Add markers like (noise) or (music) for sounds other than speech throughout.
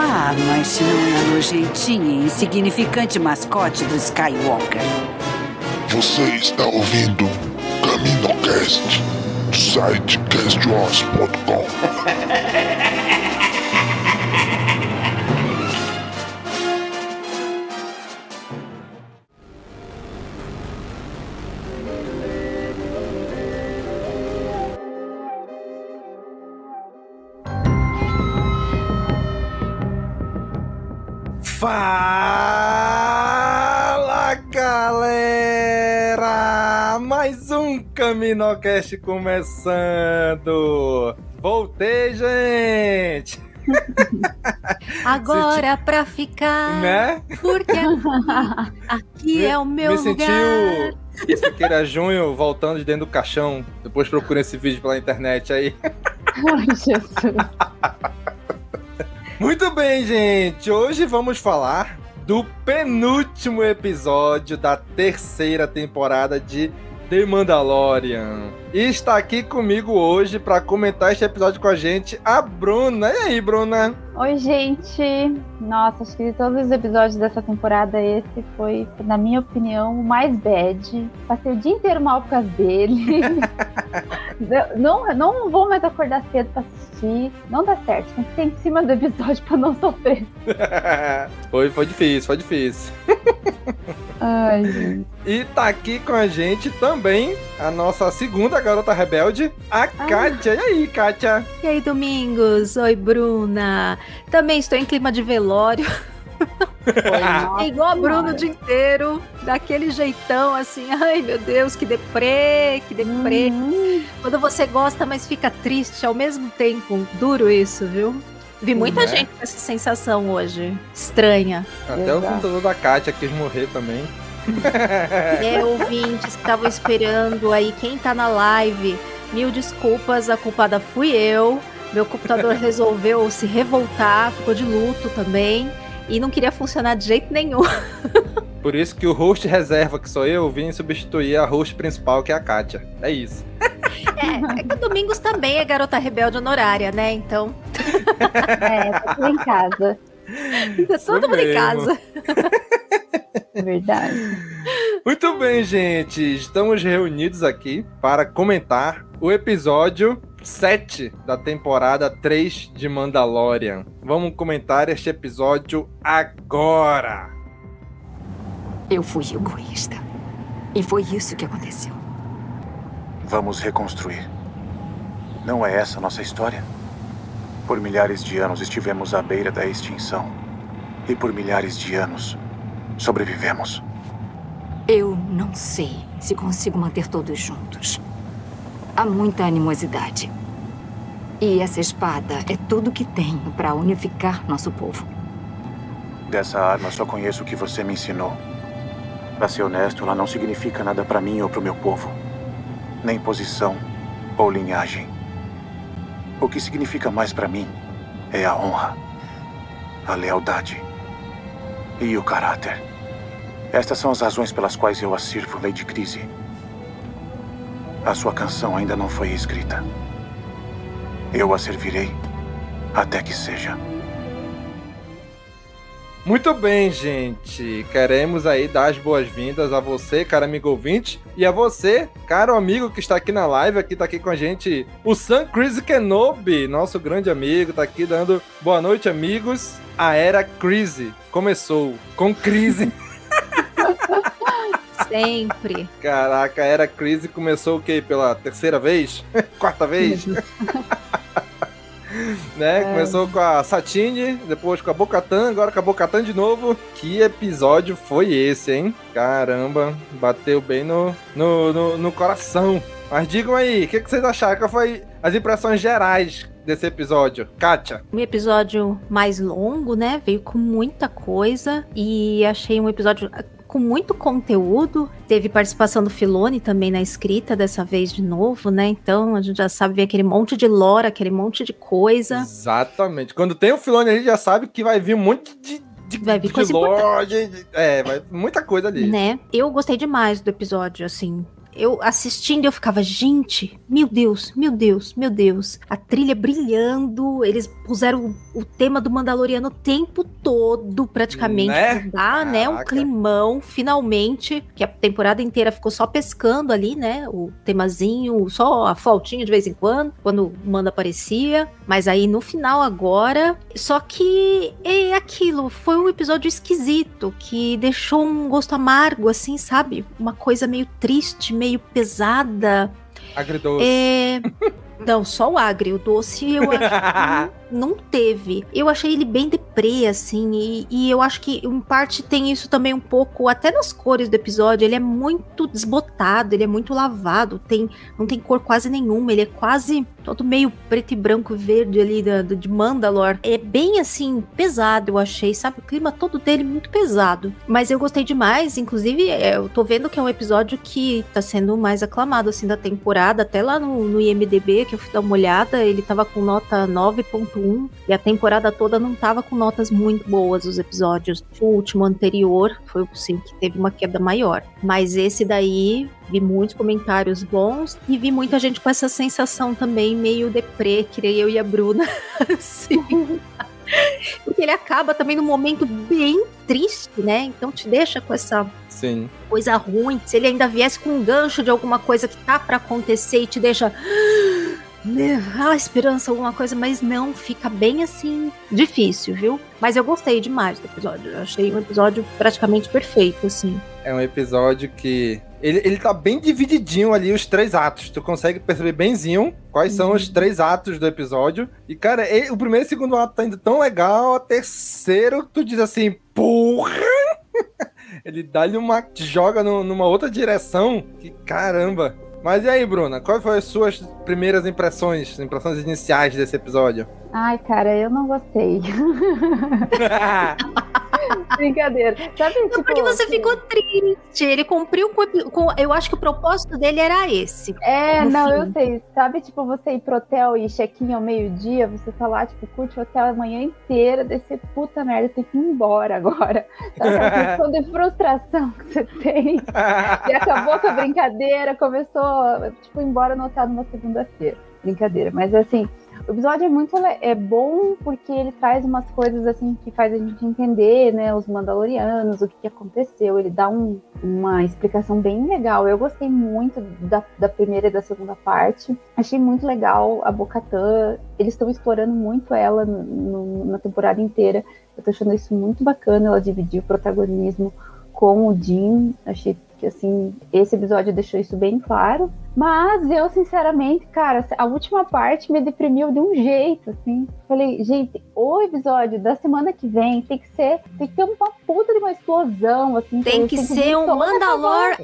Ah, mas se não é nojentinha e insignificante mascote do Skywalker. Você está ouvindo CaminoCast do site castwars.com. (laughs) Fala galera! Mais um Caminocast começando! Voltei, gente! (laughs) Agora pra ficar. Né? Porque aqui é o meu Me lugar. sentiu o Siqueira Junho voltando de dentro do caixão. Depois procura esse vídeo pela internet aí. (laughs) Ai, Jesus. Muito bem, gente. Hoje vamos falar do penúltimo episódio da terceira temporada de The Mandalorian. E está aqui comigo hoje para comentar este episódio com a gente a Bruna. E aí, Bruna? Oi, gente. Nossa, acho que de todos os episódios dessa temporada, esse foi, na minha opinião, o mais bad. Passei o dia inteiro mal por causa dele. (laughs) não, não vou mais acordar cedo pra assistir. Não dá certo. Tem que ser em cima do episódio pra não sofrer. (laughs) foi, foi difícil, foi difícil. (laughs) Ai, gente. E tá aqui com a gente também a nossa segunda garota rebelde, a Kátia. E aí, Kátia? E aí, Domingos? Oi, Bruna. Também estou em clima de velório. Foi, (laughs) É igual a Bruno o dia inteiro, daquele jeitão assim, ai meu Deus, que deprê, que deprê. Uhum. Quando você gosta, mas fica triste ao mesmo tempo. Duro isso, viu? Vi muita Né? gente com essa sensação hoje. Estranha. Até o Exato. computador da Kátia quis morrer também. (laughs) É, ouvintes que estavam esperando aí, quem tá na live, mil desculpas, a culpada fui eu. Meu computador (laughs) resolveu se revoltar, ficou de luto também. E não queria funcionar de jeito nenhum. (laughs) Por isso que o host reserva, que sou eu, vim substituir a host principal, que é a Kátia. É isso. É, é que o Domingos também é garota rebelde honorária, né? Então, (laughs) É, tá tudo em casa. Isso todo mundo em casa. É verdade. Muito bem, gente. Estamos reunidos aqui para comentar o episódio 7 da temporada 3 de Mandalorian. Vamos comentar este episódio agora. Eu fui egoísta. E foi isso que aconteceu. Vamos reconstruir. Não é essa a nossa história? Por milhares de anos estivemos à beira da extinção. E por milhares de anos sobrevivemos. Eu não sei se consigo manter todos juntos. Há muita animosidade. E essa espada é tudo que tenho para unificar nosso povo. Dessa arma só conheço o que você me ensinou. Pra ser honesto, ela não significa nada pra mim ou pro meu povo. Nem posição ou linhagem. O que significa mais pra mim é a honra, a lealdade e o caráter. Estas são as razões pelas quais eu a sirvo, Lady Crise. A sua canção ainda não foi escrita. Eu a servirei até que seja. Muito bem, gente. Queremos aí dar as boas-vindas a você, cara amigo ouvinte, e a você, caro amigo que está aqui na live, aqui tá aqui com a gente, o Sam Chris Kenobi, nosso grande amigo, tá aqui dando boa noite, amigos. A era crise começou com crise. (laughs) Sempre. Caraca, a era crise começou o quê? Pela terceira vez? (laughs) Quarta vez? (laughs) (laughs) né? É. Começou com a Satine, depois com a Bocatan, agora com a Bocatan de novo. Que episódio foi esse, hein? Caramba, bateu bem no, no, no, no coração. Mas digam aí, o que, que vocês acharam? Qual foi as impressões gerais desse episódio? Kátia? Um episódio mais longo, né? Veio com muita coisa e achei um episódio com muito conteúdo. Teve participação do Filone também na escrita dessa vez de novo, né? Então a gente já sabe ver aquele monte de lore, aquele monte de coisa. Exatamente. Quando tem o Filone, a gente já sabe que vai vir um monte de, de, Vai vir de coisa de- É, vai muita coisa ali. Né? Eu gostei demais do episódio, assim. Eu assistindo, eu ficava, gente, meu Deus, meu Deus, meu Deus. A trilha brilhando, eles puseram o, o tema do Mandaloriano o tempo todo, praticamente. Né? Dá, né? Um climão, finalmente. Que a temporada inteira ficou só pescando ali, né? O temazinho, só a faltinha de vez em quando, quando o Manda aparecia. Mas aí no final agora. Só que é aquilo, foi um episódio esquisito, que deixou um gosto amargo, assim, sabe? Uma coisa meio triste, meio pesada. Agridoce. É. Não, só o agri, o doce eu acho (laughs) não, teve. Eu achei ele bem deprê, assim, e, e eu acho que em parte tem isso também um pouco, até nas cores do episódio, ele é muito desbotado, ele é muito lavado, tem, não tem cor quase nenhuma, ele é quase todo meio preto e branco verde ali da, da- de Mandalor. É bem assim, pesado, eu achei, sabe? O clima todo dele muito pesado. Mas eu gostei demais, inclusive, é, eu tô vendo que é um episódio que tá sendo mais aclamado, assim, da temporada, até lá no, no IMDB, que eu fui dar uma olhada, ele tava com nota 9.1, e a temporada toda não tava com notas muito boas, os episódios. O último anterior foi o sim, que teve uma queda maior. Mas esse daí, vi muitos comentários bons, e vi muita gente com essa sensação também, meio deprê, que nem eu e a Bruna, (laughs) assim. (laughs) Porque ele acaba também num momento bem triste, né? Então te deixa com essa Sim. coisa ruim. Se ele ainda viesse com um gancho de alguma coisa que tá pra acontecer e te deixa. Né, Ah, esperança, alguma coisa, mas não, fica bem assim, difícil, viu? Mas eu gostei demais do episódio. Eu achei um episódio praticamente perfeito, assim. É um episódio que. Ele, ele tá bem divididinho ali, os três atos. Tu consegue perceber benzinho quais são os três atos do episódio. E, cara, ele- o primeiro e o segundo ato tá indo tão legal. O terceiro, tu diz assim, porra! (laughs) ele dá-lhe uma. te joga no- numa outra direção. Que caramba! Mas e aí, Bruna? Quais foram as suas primeiras impressões, impressões iniciais desse episódio? Ai, cara, eu não gostei. (laughs) (laughs) Brincadeira. Sabe, tipo, Porque você assim, ficou triste. Ele cumpriu com, com- Eu acho que o propósito dele era esse. É, não, fim. eu sei. Sabe, tipo, você ir pro hotel e check-in ao meio-dia, você tá lá, tipo, curte o hotel a manhã inteira, descer, puta merda, tem que ir embora agora. Sabe aquela questão de frustração que você tem? E acabou com a brincadeira, começou, tipo, embora no hotel numa segunda-feira. Brincadeira, mas assim, o episódio é muito é bom porque ele traz umas coisas assim que faz a gente entender, né, os Mandalorianos, o que, que aconteceu. Ele dá um- uma explicação bem legal. Eu gostei muito da, da primeira e da segunda parte. Achei muito legal a Bocatã. Eles estão explorando muito ela no- no- na temporada inteira. Eu tô achando isso muito bacana. Ela dividir o protagonismo com o Jim. Achei que assim, esse episódio deixou isso bem claro. Mas eu, sinceramente, cara, a última parte me deprimiu de um jeito, assim. Falei, gente, o episódio da semana que vem tem que ser, tem que ter uma puta de uma explosão, assim. Tem que vir ser um Mandalor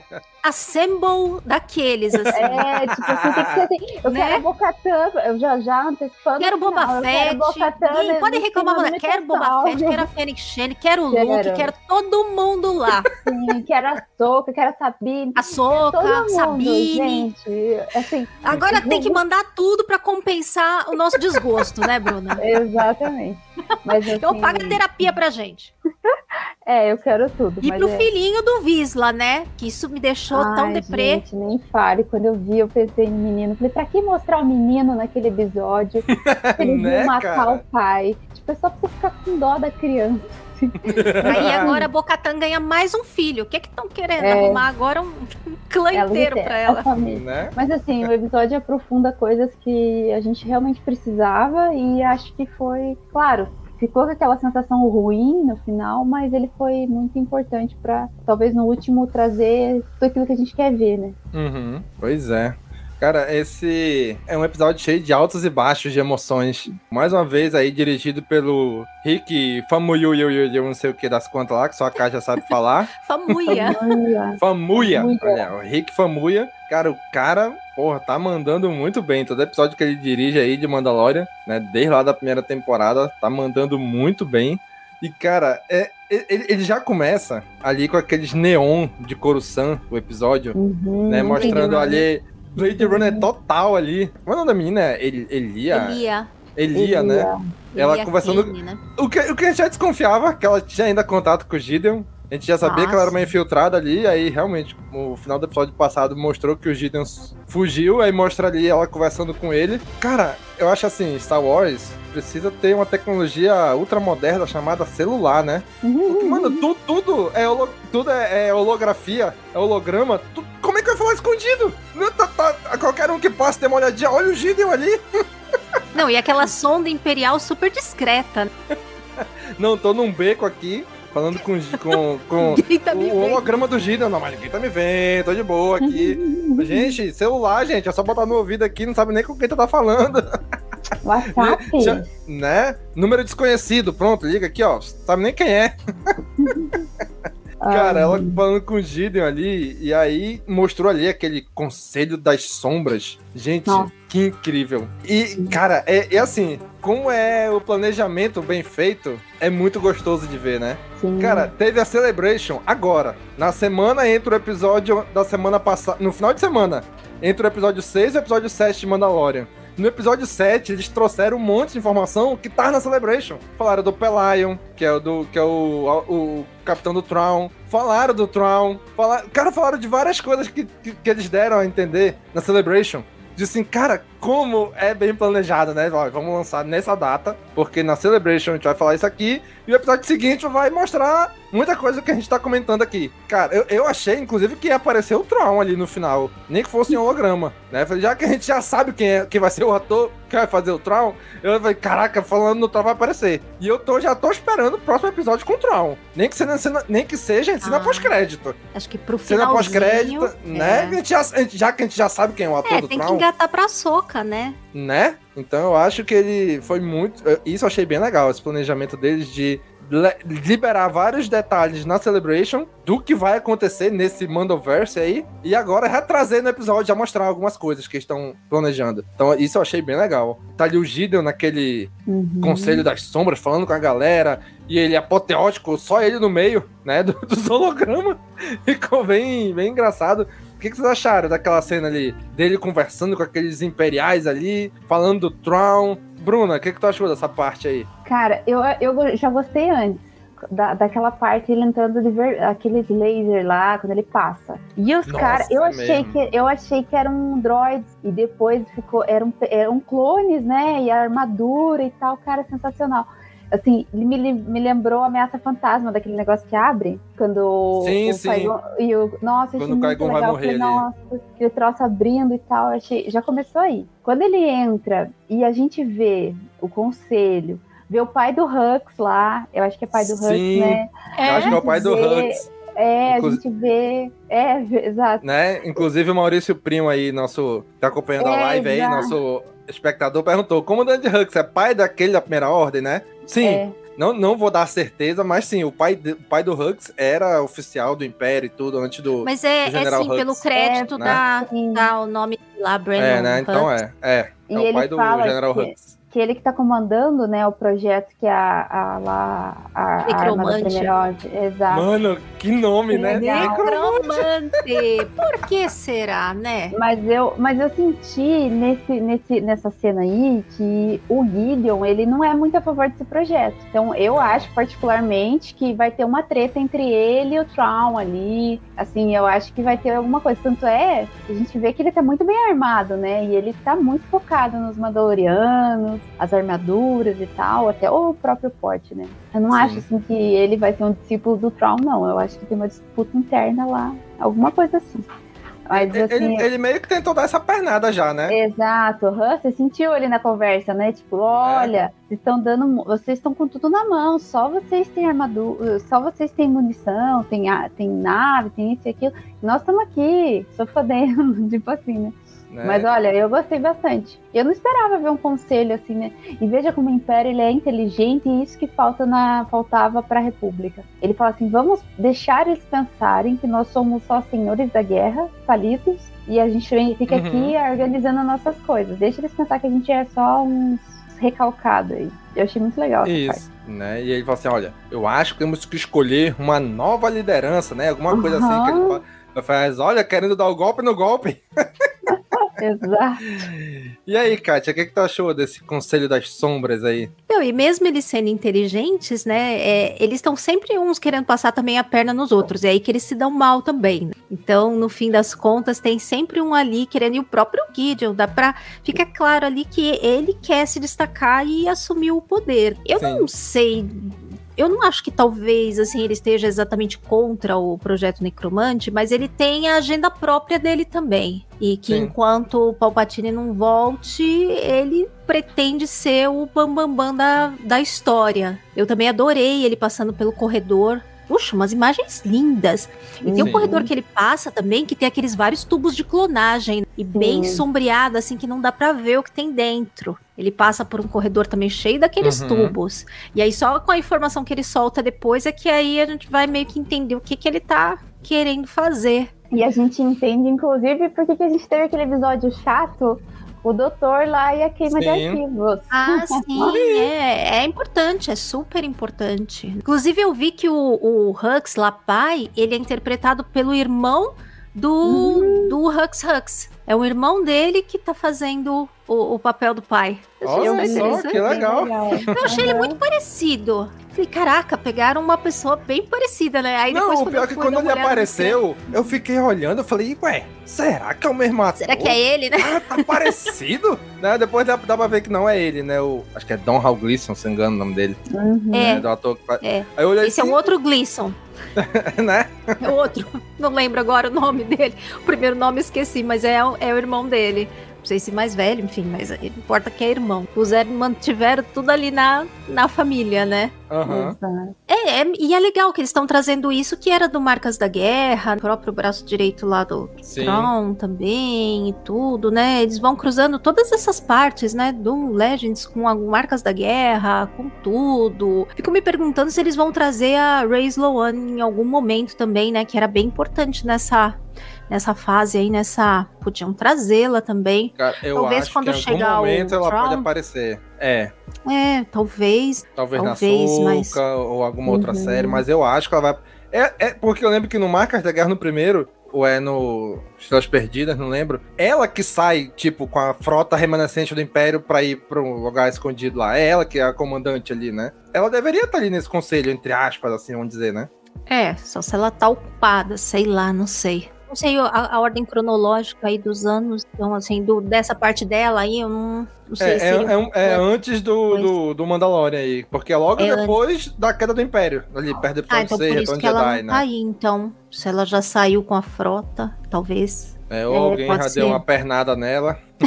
Assemble daqueles, assim. É, tipo assim, tem que ser assim. Eu Né? quero Bocatã, eu já já antecipando. Quero Boba quero Fett. Né, Podem reclamar, do quero Boba. Fett, quero a Fênix Shane, quero o Quero. Luke, quero todo mundo lá. Sim, quero a Soca, quero a Sabine. A Soca, Sabine. gente. Assim, Agora tem que mandar tudo pra compensar o nosso desgosto, né, Bruna? (laughs) Exatamente. Mas, Então assim, paga terapia pra gente. (laughs) É, eu quero tudo. E mas pro é... filhinho do Visla, né? Que isso me deixou tão Ai, deprê. Gente, nem fale. Quando eu vi, eu pensei no menino. Falei, pra que mostrar o menino naquele episódio? (laughs) Ele Né, viu matar cara? o pai. Tipo, é só pra você ficar com dó da criança. Aí (laughs) agora a Bocatan ganha mais um filho. O que que estão querendo? É. Arrumar agora um (laughs) clã Ela inteiro tem- pra a ela. Né? Mas assim, o episódio aprofunda coisas que a gente realmente precisava e acho que foi, claro, ficou com aquela sensação ruim no final, mas ele foi muito importante pra talvez no último trazer tudo aquilo que a gente quer ver, né? Uhum, Pois é. Cara, esse é um episódio cheio de altos e baixos de emoções. Mais uma vez aí dirigido pelo Rick Famuyu, eu, eu, eu não sei o que das contas lá, que só a Caixa sabe (laughs) falar. Famuia. Olha, Famuya. Famuya. Olha, o Rick Famuya. Cara, o cara, porra, tá mandando muito bem. Todo episódio que ele dirige aí de Mandalorian, né? Desde lá da primeira temporada, tá mandando muito bem. E, cara, é, ele, ele já começa ali com aqueles neon de Coruscant, o episódio, uhum, né? Mostrando ali. Blade Runner total ali. Como é o nome da menina? El, Elia? Elia. Elia, né? Ela Elia conversando- Kane, né? O que, o que a gente já desconfiava, que ela tinha ainda contato com o Gideon. A gente já sabia que ela era uma infiltrada ali, aí realmente, o final do episódio passado mostrou que o Gideon fugiu, aí mostra ali ela conversando com ele. Cara, eu acho assim, Star Wars precisa ter uma tecnologia ultramoderna chamada celular, né? Porque, mano, tu- tudo, é, holo- tudo é, é holografia, é holograma. tu- como é que vai falar escondido? Não, tá- tá- qualquer um que passe tem uma olhadinha, olha o Gideon ali. Não, e aquela sonda imperial super discreta. né? Não, tô num beco aqui, falando com, com, com (laughs) tá o holograma do Gideon. Não, mas ninguém tá me vendo, tô de boa aqui. (laughs) gente, celular, gente, é só botar no ouvido aqui, não sabe nem com quem tu tá falando. (laughs) WhatsApp. Já- né? Número desconhecido, pronto, liga aqui, ó. Sabe nem quem é. Cara, ela falando com o Gideon ali, e aí mostrou ali aquele conselho das sombras. Gente, que incrível. E, cara, é, é assim, como é o planejamento bem feito, é muito gostoso de ver, né? Sim. Cara, teve a Celebration agora. Na semana entre o episódio da semana passada. No final de semana. Entre o episódio 6 e o episódio 7 de Mandalorian. No episódio 7, eles trouxeram um monte de informação que tá na Celebration. Falaram do Pelion, que é o do. que é o, o capitão do Tron. Falaram do Tron. Falaram, cara, falaram de várias coisas que, que, que eles deram a entender na Celebration. Disse assim, cara, como é bem planejado, né? Vamos lançar nessa data, porque na Celebration a gente vai falar isso aqui, e o episódio seguinte vai mostrar muita coisa que a gente tá comentando aqui. Cara, eu, eu achei, inclusive, que ia aparecer o Tron ali no final, nem que fosse em holograma, né? Falei, já que a gente já sabe quem, é, quem vai ser o ator que vai fazer o Tron, eu falei, caraca, falando no Tron vai aparecer. E eu tô, já tô esperando o próximo episódio com o Tron. Nem que seja, cena- nem que seja cena Ah. pós-crédito. Acho que pro Cena finalzinho... pós-crédito, né? A gente já, a gente- já que a gente já sabe quem é o ator É, do tem que Tron engatar pra soca, né? né? Então eu acho que ele foi muito. Isso eu achei bem legal, esse planejamento deles de liberar vários detalhes na Celebration do que vai acontecer nesse Mandoverse aí, e agora retrazer no episódio, já mostrar algumas coisas que estão planejando. Então isso eu achei bem legal. Tá ali o Gideon naquele Uhum. Conselho das Sombras, falando com a galera, e ele é apoteótico, só ele no meio, né, do, (laughs) dos hologramas. Ficou bem, bem engraçado. O que, que vocês acharam daquela cena ali? Dele conversando com aqueles imperiais ali, falando do Tron. Bruna, o que, que tu achou dessa parte aí? Cara, eu, eu já gostei antes. Da, daquela parte ele entrando de ver, aqueles laser lá quando ele passa. E os caras, eu é achei mesmo. que eu achei que eram droids e depois ficou eram, eram clones, né? E a armadura e tal, cara, sensacional. Assim, ele me, me lembrou a ameaça fantasma daquele negócio que abre quando Sim, o sim. Qui-Gon- e o nossa, Quando achei o muito Qui-Gon vai legal. morrer Falei, nossa, aquele troço abrindo e tal, achei, já começou aí. Quando ele entra e a gente vê o conselho, vê o pai do Hux lá, eu acho que é pai do Hux, né? Eu acho que é o pai do Vê- Hux, É, a gente vê. É, exato. né? Inclusive o Maurício Primo aí, nosso. tá acompanhando a É, live aí, nosso espectador, perguntou: Comandante Hux é pai daquele da primeira ordem, né? Sim. É. Não, não vou dar certeza, mas sim, o pai, de- o pai do Hux era oficial do Império e tudo, antes do. Mas é, do é General sim, Hux. pelo crédito né? da, Sim. da o nome lá, Brandon. É, né? Então Hux. é. É. E É o pai do General que- Hux. Que ele que tá comandando, né, o projeto que é a, a, lá, a, a arma da Necromante. primeira ordem. Exato. Mano, que nome, né? Legal. Necromante. Por que será, né? Mas eu, mas eu senti nesse, nesse, nessa cena aí que o Gideon, ele não é muito a favor desse projeto. Então, eu acho particularmente que vai ter uma treta entre ele e o Traum ali. Assim, eu acho que vai ter alguma coisa. Tanto é, a gente vê que ele tá muito bem armado, né? E ele tá muito focado nos Mandalorianos. As armaduras e tal, até o próprio porte, né? Eu não Sim. acho assim que ele vai ser um discípulo do Tron, não. Eu acho que tem uma disputa interna lá, alguma coisa assim. Mas Ele, assim, ele meio que tentou dar essa pernada já, né? Exato, aham, você sentiu ali na conversa, né? Tipo, olha, vocês estão dando, vocês estão com tudo na mão, só vocês têm armadura, só vocês têm munição, tem, tem nave, tem isso e aquilo. E nós estamos aqui, só fodendo, (laughs) tipo assim, né? Né? Mas olha, eu gostei bastante. Eu não esperava ver um conselho assim, né? E veja como o Império ele é inteligente e isso que falta na faltava para a República. Ele fala assim: vamos deixar eles pensarem que nós somos só senhores da guerra, falidos, e a gente vem- fica Uhum. aqui organizando as nossas coisas. Deixa eles pensar que a gente é só uns recalcados aí. Eu achei muito legal essa parte. Isso, né? E ele fala assim: olha, eu acho que temos que escolher uma nova liderança, né? Alguma coisa assim que ele fala. Faz, olha, querendo dar o golpe no golpe. (laughs) Exato. E aí, Kátia, o que, que tu achou desse Conselho das Sombras aí? Não, e mesmo eles sendo inteligentes, né, é, eles estão sempre uns querendo passar também a perna nos outros, é aí que eles se dão mal também. né? Então, no fim das contas, tem sempre um ali querendo, e o próprio Gideon, dá pra. Fica claro ali que ele quer se destacar e assumir o poder. Eu Sim. não sei. Eu não acho que talvez assim ele esteja exatamente contra o projeto Necromante, mas ele tem a agenda própria dele também. E que Sim. enquanto o Palpatine não volte, ele pretende ser o bambambam bam, bam da, da história. Eu também adorei ele passando pelo corredor. Puxa, umas imagens lindas. E tem um Sim. corredor que ele passa também, que tem aqueles vários tubos de clonagem. E bem Sim. sombreado, assim, que não dá pra ver o que tem dentro. Ele passa por um corredor também cheio daqueles Uhum. tubos. E aí, só com a informação que ele solta depois, é que aí a gente vai meio que entender o que, que ele tá querendo fazer. E a gente entende, inclusive, por que que a gente teve aquele episódio chato, o doutor lá e a queima de Sim. arquivos. Ah, (laughs) sim, é, é importante, é super importante. Inclusive, eu vi que o, o Hux lá, pai, ele é interpretado pelo irmão do, do Hux Hux. É o irmão dele que tá fazendo o, o papel do pai. Olha só, interessante. que legal. Eu achei ele muito parecido. Falei, caraca, pegaram uma pessoa bem parecida, né? Aí depois, não, o pior eu é que quando ele olhada no apareceu, eu fiquei olhando, eu falei, ué, será que é o mesmo ator? Será que é ele, né? Ah, tá parecido? (laughs) né? Depois dá, dá pra ver que não é ele, né? O, acho que é Don Hal Gleason, se não me engano o nome dele. Uhum. É. né, Do ator. É. Aí eu olhei Esse é assim, um outro Gleason. (laughs) né? É outro. Não lembro agora o nome dele. O primeiro nome esqueci, mas é, é o irmão dele. Não sei se mais velho, enfim, mas não importa que é irmão. Os Zé mantiveram tudo ali na, na família, né? Aham. Exato. É, é- e é legal que eles estão trazendo isso que era do Marcas da Guerra, o próprio braço direito lá do Sim. Tron também e tudo, né? Eles vão cruzando todas essas partes, né? Do Legends com a Marcas da Guerra, com tudo. Fico me perguntando se eles vão trazer a Ray Sloan em algum momento também, né? Que era bem importante nessa, nessa fase aí, nessa. Podiam trazê-la também. Cara, eu Talvez acho quando que em algum chegar o momento ela pode Tron- aparecer. É, É, talvez. talvez, Talvez, na mas- Soca ou alguma outra Uhum. série, mas eu acho que ela vai. É, é porque eu lembro que no Marcas da Guerra no primeiro, ou é no Estrelas Perdidas, não lembro. Ela que sai, tipo, com a frota remanescente do Império pra ir pra um lugar escondido lá. É ela que é a comandante ali, né? Ela deveria estar ali nesse conselho, entre aspas, assim, vamos dizer, né? É, só se ela tá ocupada, sei lá, não sei. Não sei a, a ordem cronológica aí dos anos, então, assim, do, dessa parte dela aí, eu não, não sei É, se. é, é um- é antes do, do, do Mandalorian aí. Porque é logo É depois da queda do Império. Ali, perto do Ah, então 6, por isso Retorno de ela Jedi, né? tá aí, então. Se ela já saiu com a frota, talvez. É, ou É, alguém já ser. deu uma pernada nela. (laughs)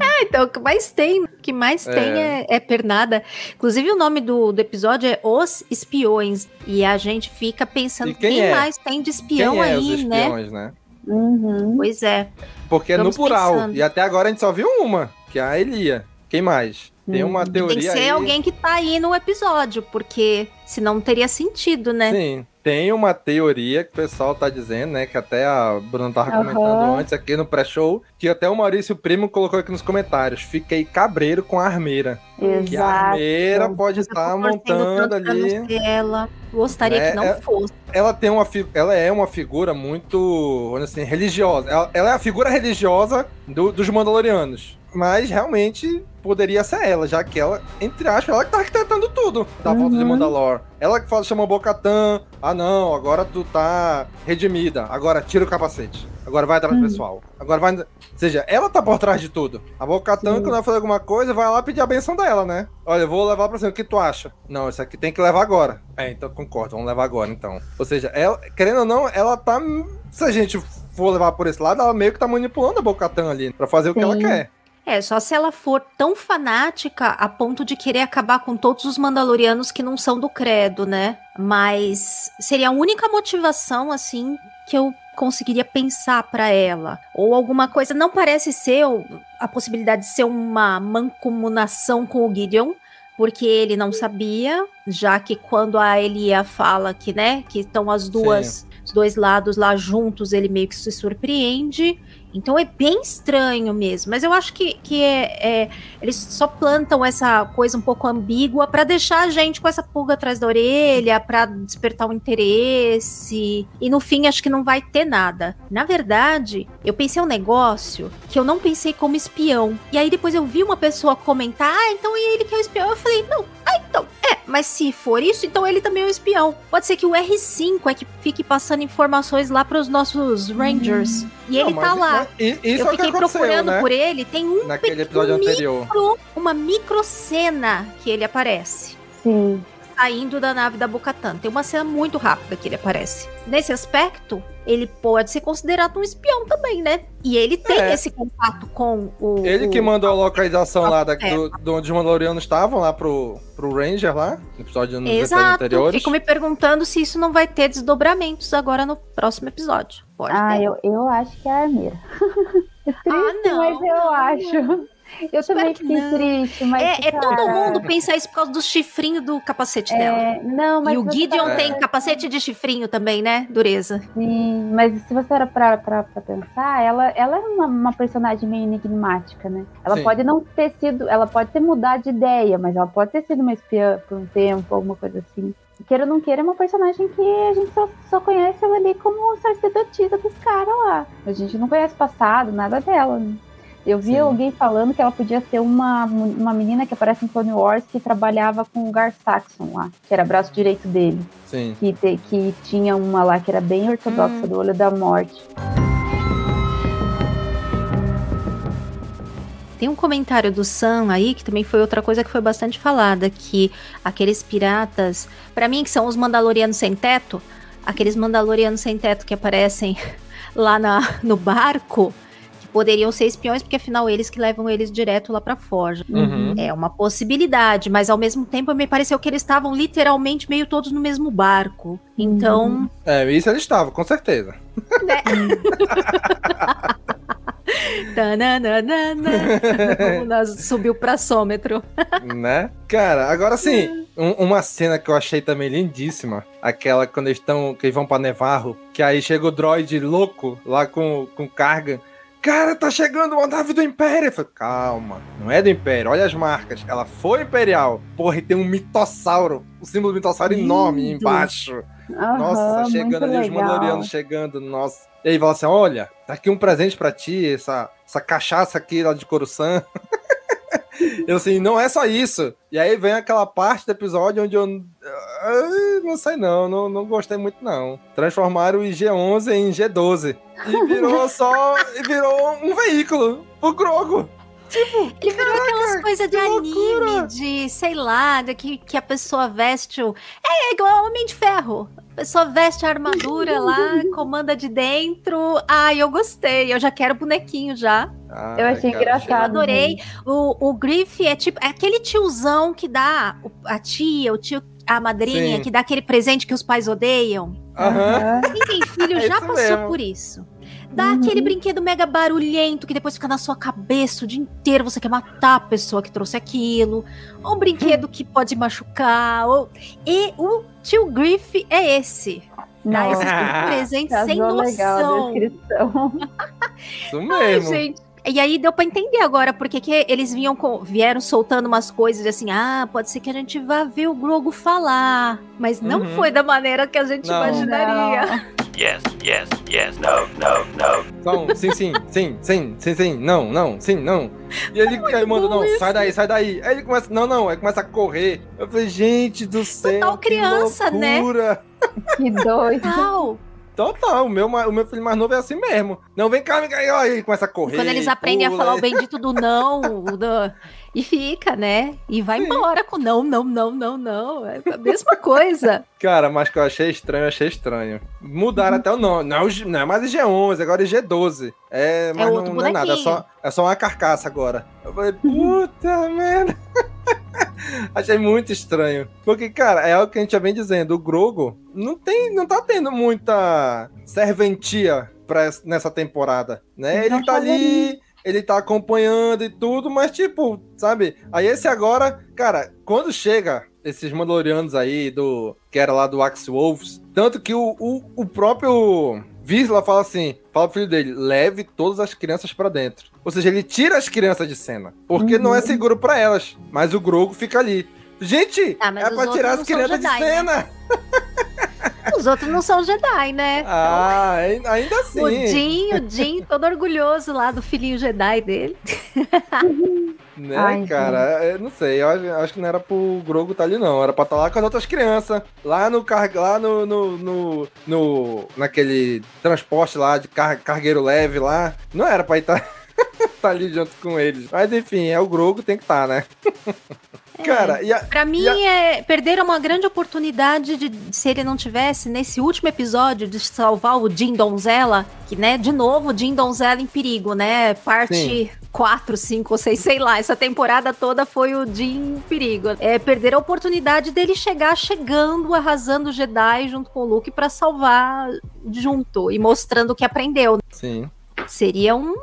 É, então, o que mais tem, o que mais É. tem é, é pernada. Inclusive, o nome do, do episódio é Os Espiões. E a gente fica pensando quem quem, é? mais tem de espião Quem é aí, os né? espiões, né? Uhum. Pois é. Porque é no Vamos plural. pensando. E até agora a gente só viu uma, que é a Elia. Quem mais? Tem uma Tem teoria que ser aí. alguém que tá aí no episódio, porque senão não teria sentido, né? Sim. Tem uma teoria que o pessoal tá dizendo, né? Que até a Bruna tava Aham. comentando antes aqui no pré-show. Que até o Maurício Primo colocou aqui nos comentários. Fiquei cabreiro com a armeira. Que a Exato. armeira pode eu tô estar montando ali. ela. Gostaria É, que não é- fosse. ela tem uma fi- ela é uma figura muito, assim, religiosa. Ela, ela é a figura religiosa do- dos Mandalorianos. Mas realmente poderia ser ela, já que ela, entre aspas, ela que tá arquitetando tudo da volta de Uhum. Mandalor. Ela que fala, chama o Bocatan, ah não, agora tu tá redimida, agora tira o capacete. Agora vai atrás do Uhum. pessoal. Agora vai. Ou seja, ela tá por trás de tudo. A Bocatan, Sim. quando vai fazer alguma coisa, vai lá pedir a benção dela, né? Olha, eu vou levar pra cima, o que tu acha? Não, isso aqui tem que levar agora. É, então concordo, vamos levar agora então. Ou seja, ela, querendo ou não, ela tá. Se a gente for levar por esse lado, ela meio que tá manipulando a Bocatan ali pra fazer o que ela Sim. quer. É, só se ela for tão fanática a ponto de querer acabar com todos os Mandalorianos que não são do credo, né? Mas seria a única motivação, assim, que eu conseguiria pensar pra ela. Ou alguma coisa. Não parece ser a possibilidade de ser uma mancomunação com o Gideon. Porque ele não sabia, já que quando a Elia fala que, né, que estão as duas, os dois lados lá juntos, ele meio que se surpreende. Então é bem estranho mesmo. Mas eu acho que, que é, é- eles só plantam essa coisa um pouco ambígua pra deixar a gente com essa pulga atrás da orelha, pra despertar o interesse. E no fim acho que não vai ter nada. Na verdade, eu pensei um negócio que eu não pensei como espião. E aí depois eu vi uma pessoa comentar: "Ah, então ele que é o espião". Eu falei: "Não, ah, então, é, mas se for isso, então ele também é o espião. Pode ser que o R5 é que fique passando informações lá pros nossos Rangers. E ele Não, tá mas- lá. isso eu é o que fiquei aconteceu, procurando né? por ele, tem um Naquele episódio um anterior. micro, uma micro cena que ele aparece. Sim. Saindo da nave da Bocatan. Tem uma cena muito rápida que ele aparece. Nesse aspecto, ele pode ser considerado um espião também, né? E ele tem É. esse contato com o. Ele que o- mandou a localização lá da, É. do, de onde os Mandalorianos estavam, lá pro, pro Ranger lá, no episódio nos episódios Exato. anteriores. Fico me perguntando se isso não vai ter desdobramentos agora no próximo episódio. Pode Ah, ter. eu, eu acho que é a Armeira. (laughs) É triste, não, mas eu não, acho. Eu também que fiquei triste, mas. É, é todo mundo pensar isso por causa do chifrinho do capacete é, dela. Não, mas E o Gideon parar tem capacete de chifrinho também, né? Dureza. Sim, mas se você era pra, pra, pra pensar, ela, ela é uma, uma personagem meio enigmática, né? Ela Sim. pode não ter sido, ela pode ter mudado de ideia, mas ela pode ter sido uma espiã por um tempo, alguma coisa assim. Queira ou não queira, é uma personagem que a gente só, só conhece ela ali como sacerdotisa dos caras lá. A gente não conhece o passado, nada dela. né? Eu vi Sim. alguém falando que ela podia ser uma, uma menina que aparece em Clone Wars que trabalhava com o Gar Saxon lá, que era braço direito dele Sim. que, te- que tinha uma lá que era bem ortodoxa Hum. do olho da morte. Tem um comentário do Sam aí, que também foi outra coisa que foi bastante falada, que aqueles piratas, pra mim que são os Mandalorianos sem teto, aqueles Mandalorianos sem teto que aparecem (laughs) lá na, no barco, poderiam ser espiões, porque afinal eles que levam eles direto lá pra Forja. Uhum. É uma possibilidade, mas ao mesmo tempo me pareceu que eles estavam literalmente meio todos no mesmo barco. Então, É, isso eles estavam, com certeza. né? (laughs) Nós subiu pra sômetro. né? Cara, agora sim, um- uma cena que eu achei também lindíssima, aquela quando eles estão, que eles vão pra Nevarro, que aí chega o droid louco lá com, com carga. Cara, tá chegando uma nave do Império. Eu falei, calma, não é do Império, olha as marcas. Ela foi Imperial. Porra, e tem um mitossauro, o símbolo do mitossauro enorme Lindo. embaixo. Aham, Nossa, chegando ali, os legal. Mandalorianos chegando, nossa. E aí fala assim: olha, tá aqui um presente pra ti, essa, essa cachaça aqui lá de Coruscant. (laughs) eu assim, não é só isso. E aí vem aquela parte do episódio onde eu. ah, Não sei não, não, não gostei muito não. Transformaram o G11 em G12. E virou (laughs) só. E virou um veículo pro Grogo. Tipo, Ele virou aquelas coisas de anime, loucura. de sei lá, de que, que a pessoa veste o. É igual Homem de Ferro. A pessoa veste a armadura lá, comanda de dentro. Ai, eu gostei. Eu já quero bonequinho já. Ah, Eu achei cara, engraçado. Eu adorei. O, o Griff é tipo. É aquele tiozão que dá a tia, o tio, a madrinha, Sim. que dá aquele presente que os pais odeiam. Aham. Aham. Quem tem filho (laughs) É já passou mesmo. por isso. Dá Uhum. aquele brinquedo mega barulhento que depois fica na sua cabeça o dia inteiro. Você quer matar a pessoa que trouxe aquilo. Ou um brinquedo que pode machucar. Ou... E o tio Griff é esse. Dá esse tipo de presente sem Casou legal a noção. descrição. Isso (laughs) Ai, mesmo. gente. E aí deu pra entender agora porque que eles vinham com- vieram soltando umas coisas assim, ah, pode ser que a gente vá ver o Grogo falar, mas não Uhum. foi da maneira que a gente Não. imaginaria. Não. yes, yes, yes, no, no, no. Então, sim, sim, sim, sim, sim, sim, não, não, sim, não. E ele É aí manda, não, sai daí, sai daí. Aí ele começa, não, não, aí começa a correr. Eu falei, gente do céu. Total criança, que né? loucura. Que doido. Total. Total, o meu, o meu filho mais novo é assim mesmo. Não, vem cá, vem cá, aí, começa a correr. Quando eles aprendem a pula, falar o bendito do não, do- e fica, né? E vai embora com não, não, não, não, não. É a mesma coisa. Cara, mas que eu achei estranho, achei estranho. Mudaram até o nome. Não, não é mais IG-11, agora é IG-12. É, mas outro não, não é nada, é só, é só uma carcaça agora. Eu falei, (laughs) puta merda. (laughs) Achei muito estranho. Porque, cara, é algo que a gente já vem dizendo. O Grogo não tem, não tá tendo muita serventia pra, essa- nessa temporada, né? Ele tá ali, ele tá acompanhando e tudo, mas tipo, sabe? Aí esse agora, cara, quando chega esses Mandalorianos aí do que era lá do Axe Wolves, tanto que o, o, o próprio Visla fala assim, fala pro filho dele, leve todas as crianças pra dentro. Ou seja, ele tira as crianças de cena, porque não é seguro pra elas, mas o Grogo fica ali. Gente, Ah, é pra tirar as crianças de Jedi, né? cena. Os outros não são Jedi, né? Ah, ai- ainda assim. O Jin, o Jin, todo orgulhoso lá do filhinho Jedi dele. Né, Ai, cara? Eu não sei, eu acho, que não era pro Grogo estar ali, não. Era pra estar lá com as outras crianças. Lá no car... lá no, no, no, no- naquele transporte lá de car... cargueiro leve lá. Não era pra estar tá (laughs) ali junto com eles. Mas enfim, é o Grogo, tem que estar, né? Cara, e a, Pra mim, e a- é, perderam uma grande oportunidade de, se ele não tivesse, nesse último episódio, de salvar o Jim Donzella, que, né, de novo, o Jim Donzella em perigo, né? Parte Sim. 4, 5 ou 6, sei lá. Essa temporada toda foi o Jim em perigo. É, perderam a oportunidade dele chegar chegando, arrasando o Jedi junto com o Luke pra salvar junto e mostrando o que aprendeu. Sim. Seria um,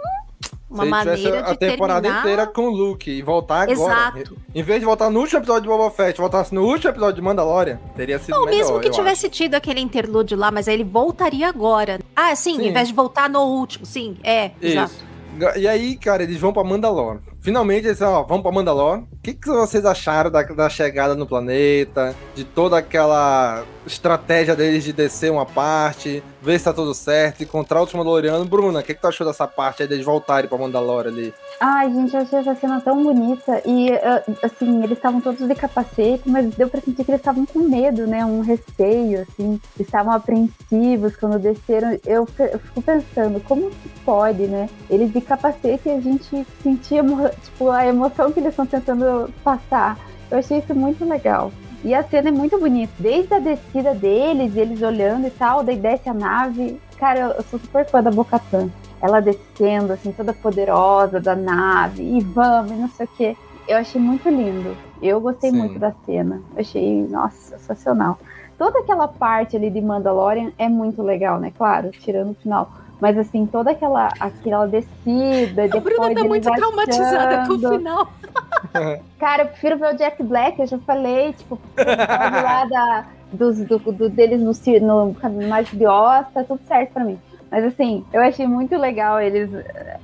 uma maneira de a temporada terminar... inteira com o Luke e voltar agora. Exato. Em vez de voltar no último episódio de Boba Fett, voltasse no último episódio de Mandalorian, teria sido Ou melhor. mesmo que tivesse tido aquele interlúdio lá, mas aí ele voltaria agora. Ah, sim, Sim. em vez de voltar no último, sim, é, exato. Isso. E aí, cara, eles vão pra Mandalor. Finalmente eles ó, vão pra Mandalor. O que, que vocês acharam da, da chegada no planeta? De toda aquela estratégia deles de descer uma parte, ver se tá tudo certo, encontrar outros Mandalorianos. Bruna, o que, que tu achou dessa parte aí deles voltarem pra Mandalor ali? Ai, gente, eu achei essa cena tão bonita. E, ah, assim, eles estavam todos de capacete, mas deu pra sentir que eles estavam com medo, né? Um receio, assim. Estavam apreensivos quando desceram. Eu, eu fico pensando, como que pode, né? Eles de capacete e a gente sentia, tipo, a emoção que eles estão tentando passar. Eu achei isso muito legal. E a cena é muito bonita. Desde a descida deles, eles olhando e tal, daí desce a nave. Cara, eu, eu sou super fã da Bocatan. Ela descendo, assim, toda poderosa da nave, e vamos, e não sei o quê. Eu achei muito lindo. Eu gostei Sim. muito da cena. Eu achei, nossa, sensacional. Toda aquela parte ali de Mandalorian é muito legal, né? Claro, tirando o final. Mas assim, toda aquela, aquela descida, A depois Bruna tá muito traumatizada com o final. (laughs) Cara, eu prefiro ver o Jack Black, eu já falei, tipo, lá da, dos, do, do- deles no, no caminho mais de Oz, tá tudo certo pra mim. Mas assim, eu achei muito legal eles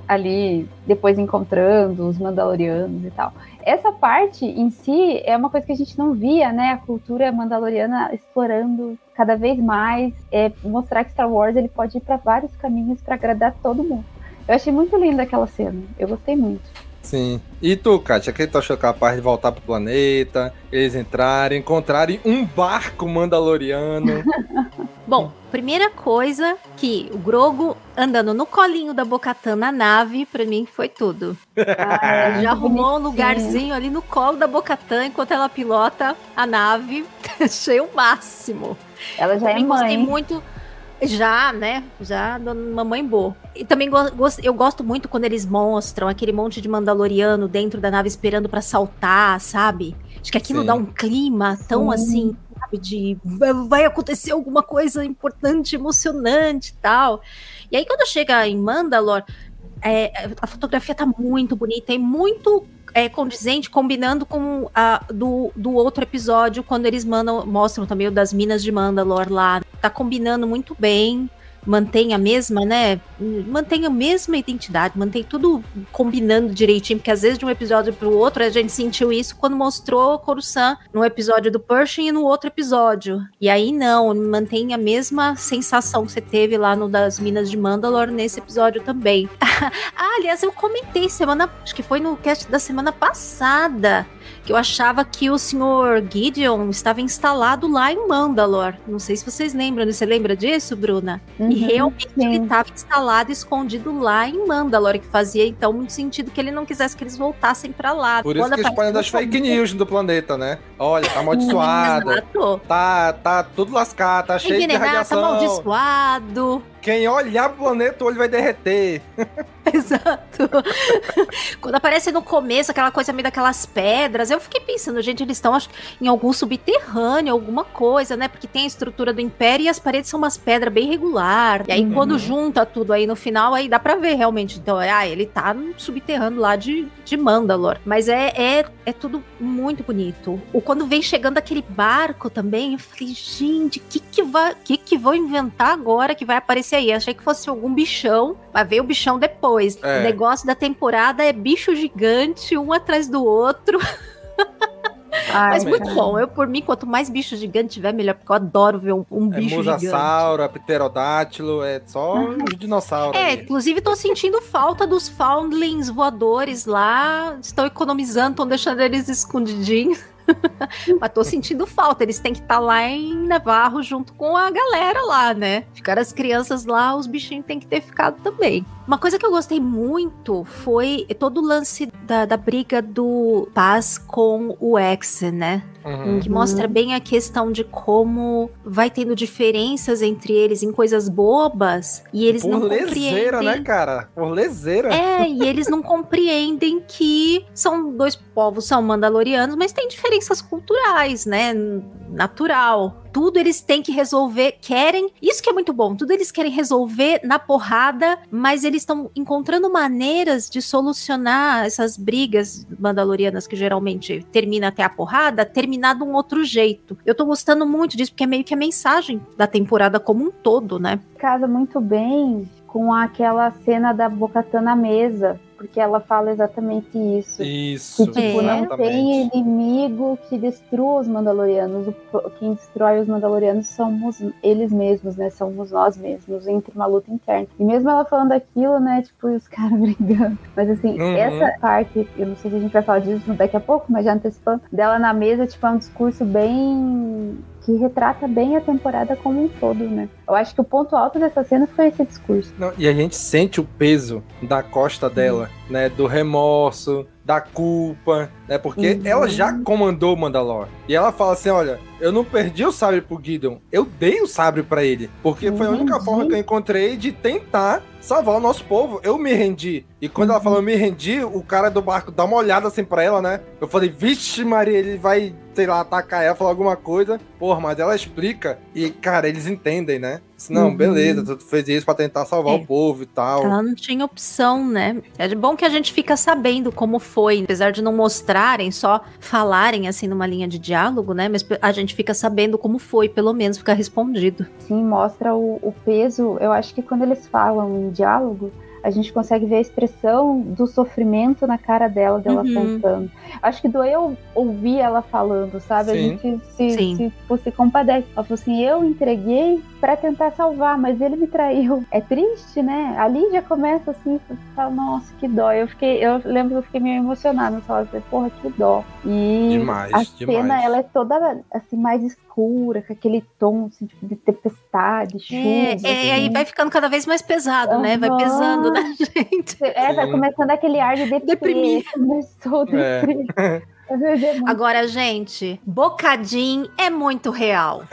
ali depois encontrando os Mandalorianos e tal. Essa parte em si é uma coisa que a gente não via, né? A cultura mandaloriana explorando cada vez mais, é, mostrar que Star Wars ele pode ir pra vários caminhos pra agradar todo mundo. Eu achei muito linda aquela cena, eu gostei muito. Sim. E tu, Kátia, o que tu achou capaz de voltar pro planeta, eles entrarem, encontrarem um barco mandaloriano? (laughs) Bom, primeira coisa que o Grogo andando no colinho da Bocatã na nave, pra mim foi tudo. (laughs) Ah, Ele já arrumou um lugarzinho ali no colo da Bocatã enquanto ela pilota a nave. (laughs) Achei o máximo. Ela já é Também gostei mãe. muito. Já, né? Já da mamãe boa. E também go- eu gosto muito quando eles mostram aquele monte de Mandaloriano dentro da nave esperando pra saltar, sabe? Acho que aquilo Sim. dá um clima tão Sim. assim, sabe? De vai- acontecer alguma coisa importante, emocionante e tal. E aí, quando chega em Mandalor, é, a fotografia tá muito bonita e muito é, condizente, combinando com a do, do outro episódio, quando eles mandam, mostram também o das minas de Mandalor lá. Tá combinando muito bem. Mantém a mesma, né? Mantém a mesma identidade, mantém tudo combinando direitinho, porque às vezes de um episódio pro outro a gente sentiu isso quando mostrou Coruscant no episódio do Pershing e no outro episódio. E aí não, mantém a mesma sensação que você teve lá no das Minas de Mandalore nesse episódio também. (laughs) ah, aliás, eu comentei semana, acho que foi no cast da semana passada, que eu achava que o senhor Gideon estava instalado lá em Mandalore. Não sei se vocês lembram, você lembra disso, Bruna? Uhum, e realmente sim. ele estava instalado, escondido lá em Mandalore, que fazia então muito sentido que ele não quisesse que eles voltassem para lá. Por isso Quando que espalham das apareceu fake news do planeta, né? Olha, tá amaldiçoado. (laughs) Tá, tá tudo lascado, tá cheio de Envenenado, tá radiação. amaldiçoado. Quem olhar pro planeta, o olho vai derreter. (laughs) Exato. (laughs) Quando aparece no começo aquela coisa meio daquelas pedras, eu fiquei pensando, gente, eles estão acho, em algum subterrâneo, alguma coisa, né? Porque tem a estrutura do Império e as paredes são umas pedras bem regular. E aí Uhum. quando junta tudo aí no final, aí dá pra ver realmente. Então, ah, ele tá no subterrâneo lá de, de Mandalore. Mas é, é, é tudo muito bonito. O quando vem chegando aquele barco também, eu falei, gente, o que que vai, que que vou inventar agora que vai aparecer aí? Achei que fosse algum bichão, mas veio o bichão depois. É. O negócio da temporada é bicho gigante, um atrás do outro. (laughs) Ai, Mas muito bom. Eu, por mim, quanto mais bicho gigante tiver, melhor, porque eu adoro ver um, um É bicho gigante. mosasauro, é pterodátilo, é só os dinossauros. É, ali. inclusive tô sentindo falta dos foundlings voadores lá. Estão economizando, estão deixando eles escondidinhos. (laughs) Mas tô sentindo falta. Eles têm que estar lá em Navarro junto com a galera lá, né? Ficaram as crianças lá, os bichinhos têm que ter ficado também. Uma coisa que eu gostei muito foi todo o lance da, da briga do Paz com o Exen, né? Uhum. que mostra bem a questão de como vai tendo diferenças entre eles em coisas bobas e eles Por não lezeira, compreendem. né, cara? Por lezeira. É, e eles não compreendem que são dois povos, são mandalorianos, mas tem diferenças culturais, né? Natural. Tudo eles têm que resolver, querem. Isso que é muito bom. Tudo eles querem resolver na porrada, mas eles estão encontrando maneiras de solucionar essas brigas mandalorianas que geralmente termina até a porrada, terminar de um outro jeito. Eu tô gostando muito disso, porque é meio que a mensagem da temporada como um todo, né? casa muito bem com aquela cena da Bocatã na mesa, porque ela fala exatamente isso. Isso. Que, tipo, não exatamente. tem inimigo que destrua os Mandalorianos. O- Quem destrói os Mandalorianos somos eles mesmos, né? Somos nós mesmos, entre uma luta interna. E mesmo ela falando aquilo, né? Tipo, e os (laughs) caras brigando. Mas assim, Uhum. essa parte, eu não sei se a gente vai falar disso daqui a pouco, mas já antecipando, dela na mesa, tipo, é um discurso bem. Que retrata bem a temporada como um todo, né? Eu acho que o ponto alto dessa cena foi esse discurso. Não, e a gente sente o peso da costa dela, né? Do remorso, da culpa, né? Porque Uhum. ela já comandou o Mandalore. E ela fala assim: olha, eu não perdi o sabre pro Gideon, eu dei o sabre pra ele. Porque foi a única Entendi. forma que eu encontrei de tentar salvar o nosso povo. Eu me rendi. E quando ela falou eu me rendi, o cara do barco dá uma olhada assim pra ela, né? Eu falei, vixe, Maria, ele vai, sei lá, atacar ela, falar alguma coisa. Porra, mas ela explica. E, cara, eles entendem, né? Disse, Não, Uhum. beleza, tu fez isso pra tentar salvar É. o povo e tal. Ela não tinha opção, né? É bom que a gente fica sabendo como foi, apesar de não mostrarem, só falarem assim numa linha de diálogo, né? Mas a gente fica sabendo como foi, pelo menos fica respondido. Sim, mostra o, o peso. Eu acho que quando eles falam em diálogo, a gente consegue ver a expressão do sofrimento na cara dela, dela Uhum. contando. Acho que doeu ouvir ela falando, sabe? A Sim. gente se, Sim. se, tipo, se compadece. Ela falou assim: eu entreguei pra tentar salvar, mas ele me traiu. (laughs) É triste, né? Ali já começa assim, você fala, nossa, que dó. Eu fiquei, eu lembro que eu fiquei meio emocionada nessa hora. Eu falei, porra, que dó. E Demais, a cena, demais. ela é toda assim, mais escura, com aquele tom assim, tipo, de tempestade, chuva. É, é, assim. aí vai ficando cada vez mais pesado, né? Vai pesando na (laughs) gente. É, vai começando aquele ar de deprê. Deprimir. Começou (laughs) a É. é Agora, gente, bocadinho é muito real.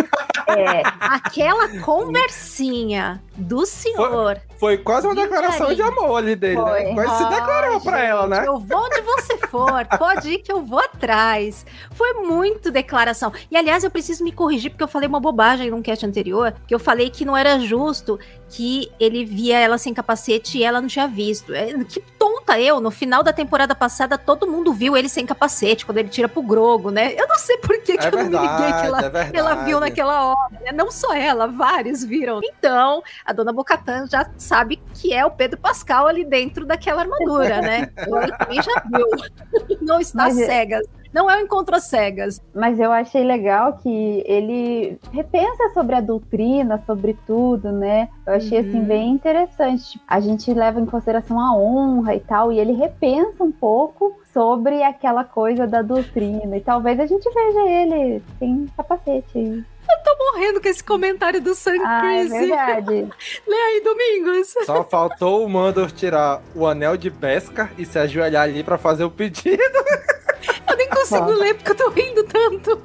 É, Aquela conversinha do senhor. Foi quase uma declaração aí. de amor ali dele, Foi. né? Quase se declarou Ah, pra ela, gente, né? Eu vou onde você for, pode ir que eu vou atrás. Foi muito declaração. E aliás, eu preciso me corrigir porque eu falei uma bobagem num cast anterior, que eu falei que não era justo que ele via ela sem capacete e ela não tinha visto. É, que conta eu, no final da temporada passada, todo mundo viu ele sem capacete, quando ele tira pro Grogo, né? Eu não sei por que, que É eu não me liguei verdade, que ela, é verdade. ela viu naquela hora. né? Não só ela, vários viram. Então, a dona Bocatan já sabe que é o Pedro Pascal ali dentro daquela armadura, né? Então, ela também já viu. (laughs) Não está Mas é- cegas. Não é um encontro às cegas. Mas eu achei legal que ele repensa sobre a doutrina, sobre tudo, né? Eu achei assim Uhum. bem interessante. Tipo, A gente leva em consideração a honra e tal, e ele repensa um pouco sobre aquela coisa da doutrina. E talvez a gente veja ele sem capacete. aí. Eu tô morrendo com esse comentário do Sam Ah, é Crazy. verdade. (laughs) Lê aí, Domingos. Só faltou o Mandor tirar o anel de pesca e se ajoelhar ali pra fazer o pedido. (laughs) Eu nem consigo ler porque eu tô rindo tanto.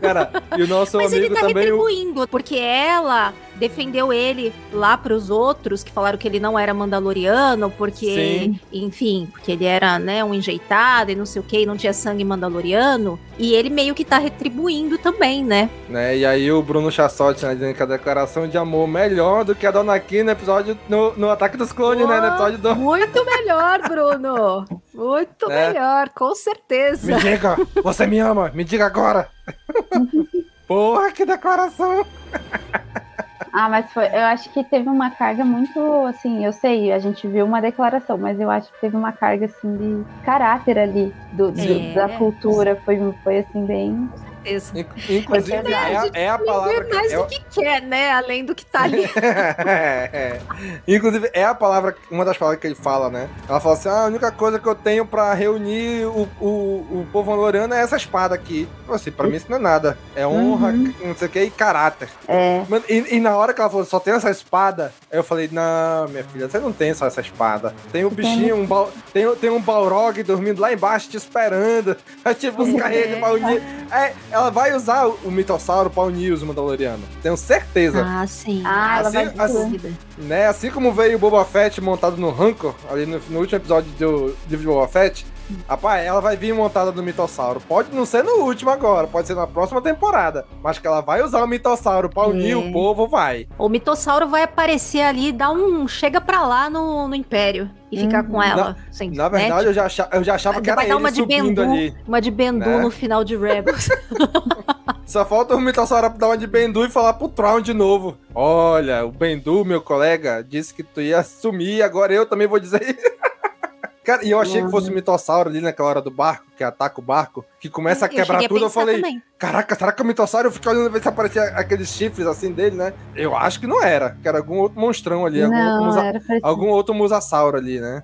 Cara, e o nosso Mas amigo ele tá também. o- retribuindo, porque ela defendeu ele lá pros outros que falaram que ele não era mandaloriano, porque, Sim. enfim, porque ele era, né, um enjeitado e não sei o que, e não tinha sangue mandaloriano. E ele meio que tá retribuindo também, né? né? E aí o Bruno Chassotti, né, dizendo que a declaração de amor melhor do que a Dona Kim no episódio no, no Ataque dos Clones, né? No episódio do. Muito melhor, Bruno. (laughs) Muito Né? melhor, com certeza. Me diga, você me ama, me diga agora. (laughs) Porra, que declaração. Ah, mas foi, eu acho que teve uma carga muito, assim, eu sei, a gente viu uma declaração, mas eu acho que teve uma carga, assim, de caráter ali, do, do- É. da cultura, foi, foi assim, bem... Certeza. In- Inclusive, é, a- verdade. é a palavra. mais é do o- que quer, né? Além do que tá ali. (laughs) É. Inclusive, é a palavra, uma das palavras que ele fala, né? Ela fala assim: ah, a única coisa que eu tenho pra reunir o, o, o povo mandaloriano é essa espada aqui. Assim, pra mim isso não é nada. É honra, não sei o que, e caráter. É. E, e na hora que ela falou, só tem essa espada, aí eu falei, não, minha filha, você não tem só essa espada. Tem um bichinho, um bal... tem, tem um Balrog dormindo lá embaixo te esperando. Tipo, buscar ele pra unir. É, ela vai usar o, o mitossauro pra unir os Mandalorianos. Tenho certeza. Ah, sim. Ah, ela Assim- vai assim- Né? Assim como veio o Boba Fett montado no Rancor, ali no, no último episódio do livro de Boba Fett, rapaz, ela vai vir montada no mitossauro. Pode não ser no último agora, pode ser na próxima temporada. Mas que ela vai usar o mitossauro pra unir É. o povo, vai. O mitossauro vai aparecer ali, dar um chega pra lá no, no Império e ficar com ela. sem- Na né? verdade, eu, já achava, eu já achava que era vai dar ele uma de subindo Bendu, ali. uma de Bendu né? no final de Rebels. (laughs) (laughs) Só falta o mitossauro dar uma de Bendu e falar pro Traum de novo. Olha, o Bendu, meu colega, disse que tu ia sumir, agora eu também vou dizer isso. (laughs) Cara, e eu achei que fosse o mitossauro ali naquela hora do barco, que ataca o barco, que começa a Eu quebrar a tudo. Eu pensar falei, também. caraca, será que é o mitossauro? Eu fiquei olhando ver se aparecia aqueles chifres assim dele, né? Eu acho que não era, que era algum outro monstrão ali, algum, Não, outro, musa- algum outro musasauro ali, né?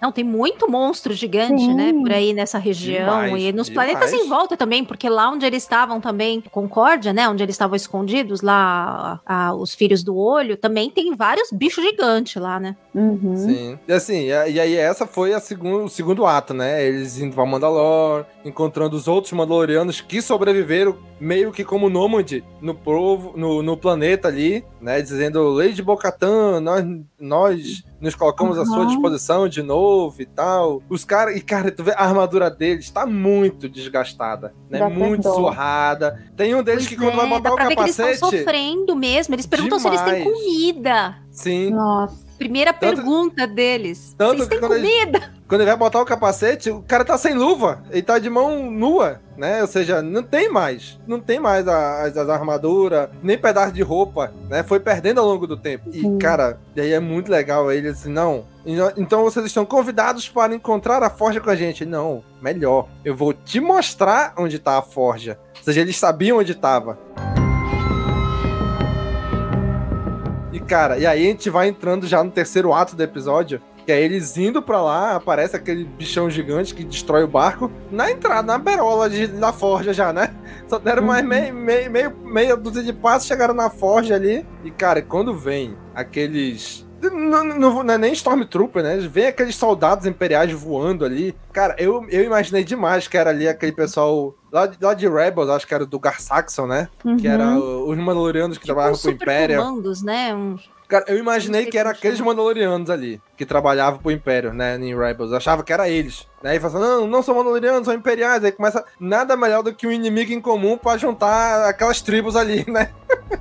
Não, tem muito monstro gigante, Sim. né, por aí nessa região Demais, e nos demais. planetas em volta também, porque lá onde eles estavam também, Concórdia, né, onde eles estavam escondidos, lá a- os filhos do olho, também tem vários bichos gigantes lá, né? Uhum. Sim. E assim, e e aí essa foi a segun, o segundo ato, né? Eles indo pra Mandalor, encontrando os outros Mandalorianos que sobreviveram meio que como nômade no povo, no, no planeta ali, né? Dizendo, Lady Bocatan, nós, nós nos colocamos à sua Uhum. disposição de novo e tal. Os caras, e cara, tu vê, a armadura deles tá muito desgastada, né? Dá muito dó. surrada. Tem um deles Pois que quando vai é, botar dá o pra ver que eles capacete. estão sofrendo mesmo. Eles perguntam se eles têm Demais. comida. Sim. Nossa. Primeira Tanto- pergunta deles. tanto Vocês têm comida? Quando ele vai botar o capacete, o cara tá sem luva. Ele tá de mão nua, né? Ou seja, não tem mais. Não tem mais as, as armaduras, nem pedaço de roupa, né? Foi perdendo ao longo do tempo. E, cara, daí é muito legal ele assim, não. Então vocês estão convidados para encontrar a forja com a gente. Não, melhor. Eu vou te mostrar onde tá a forja. Ou seja, eles sabiam onde tava. Cara, e aí a gente vai entrando já no terceiro ato do episódio, que é eles indo pra lá, aparece aquele bichão gigante que destrói o barco, na entrada, na berola de, da forja já, né? Só deram mais meio, meio, meio, meia dúzia de passos, chegaram na forja ali. E cara, quando vem aqueles. Não, não, não é nem Stormtrooper, né? Vem aqueles soldados imperiais voando ali. Cara, eu, eu imaginei demais que era ali aquele pessoal lá, de- lá de Rebels, acho que era do Gar Saxon, né? Que era Uhum. o- os Mandalorianos que Tipo trabalhavam pro super Império. comandos, né? Um- Cara, eu imaginei que era aqueles. Mandalorianos ali, que trabalhavam pro Império, né, em Rebels. Eu achava que era eles. Né? E falava assim, não, não são Mandalorianos, são Imperiais. Aí começa nada melhor do que um inimigo em comum pra juntar aquelas tribos ali, (laughs) né?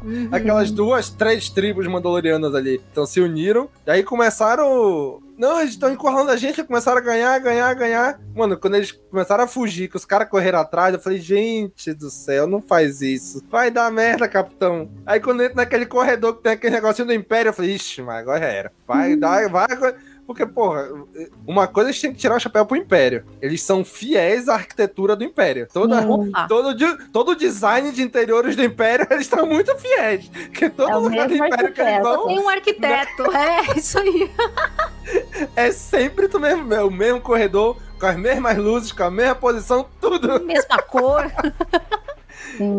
Uhum. Aquelas duas, três tribos Mandalorianas ali. Então se uniram. E aí começaram Não, eles estão encurralando a gente, começaram a ganhar, ganhar, ganhar. Mano, quando eles começaram a fugir, que os caras correram atrás, eu falei, gente do céu, não faz isso. Vai dar merda, capitão. Aí quando entra naquele corredor que tem aquele negocinho do Império, eu falei, ixi, mas agora já era. Vai, dar, vai. Porque, porra, uma coisa a gente tem que tirar o chapéu pro Império. Eles são fiéis à arquitetura do Império. Toda, todo, di- todo o design de interiores do Império, (laughs) eles estão muito fiéis. Porque todo É o lugar do Império que eles arquiteto. vão Tem um arquiteto, (laughs) é isso aí. é sempre do mesmo, é o mesmo corredor, com as mesmas luzes, com a mesma posição, tudo. Mesma cor. (laughs)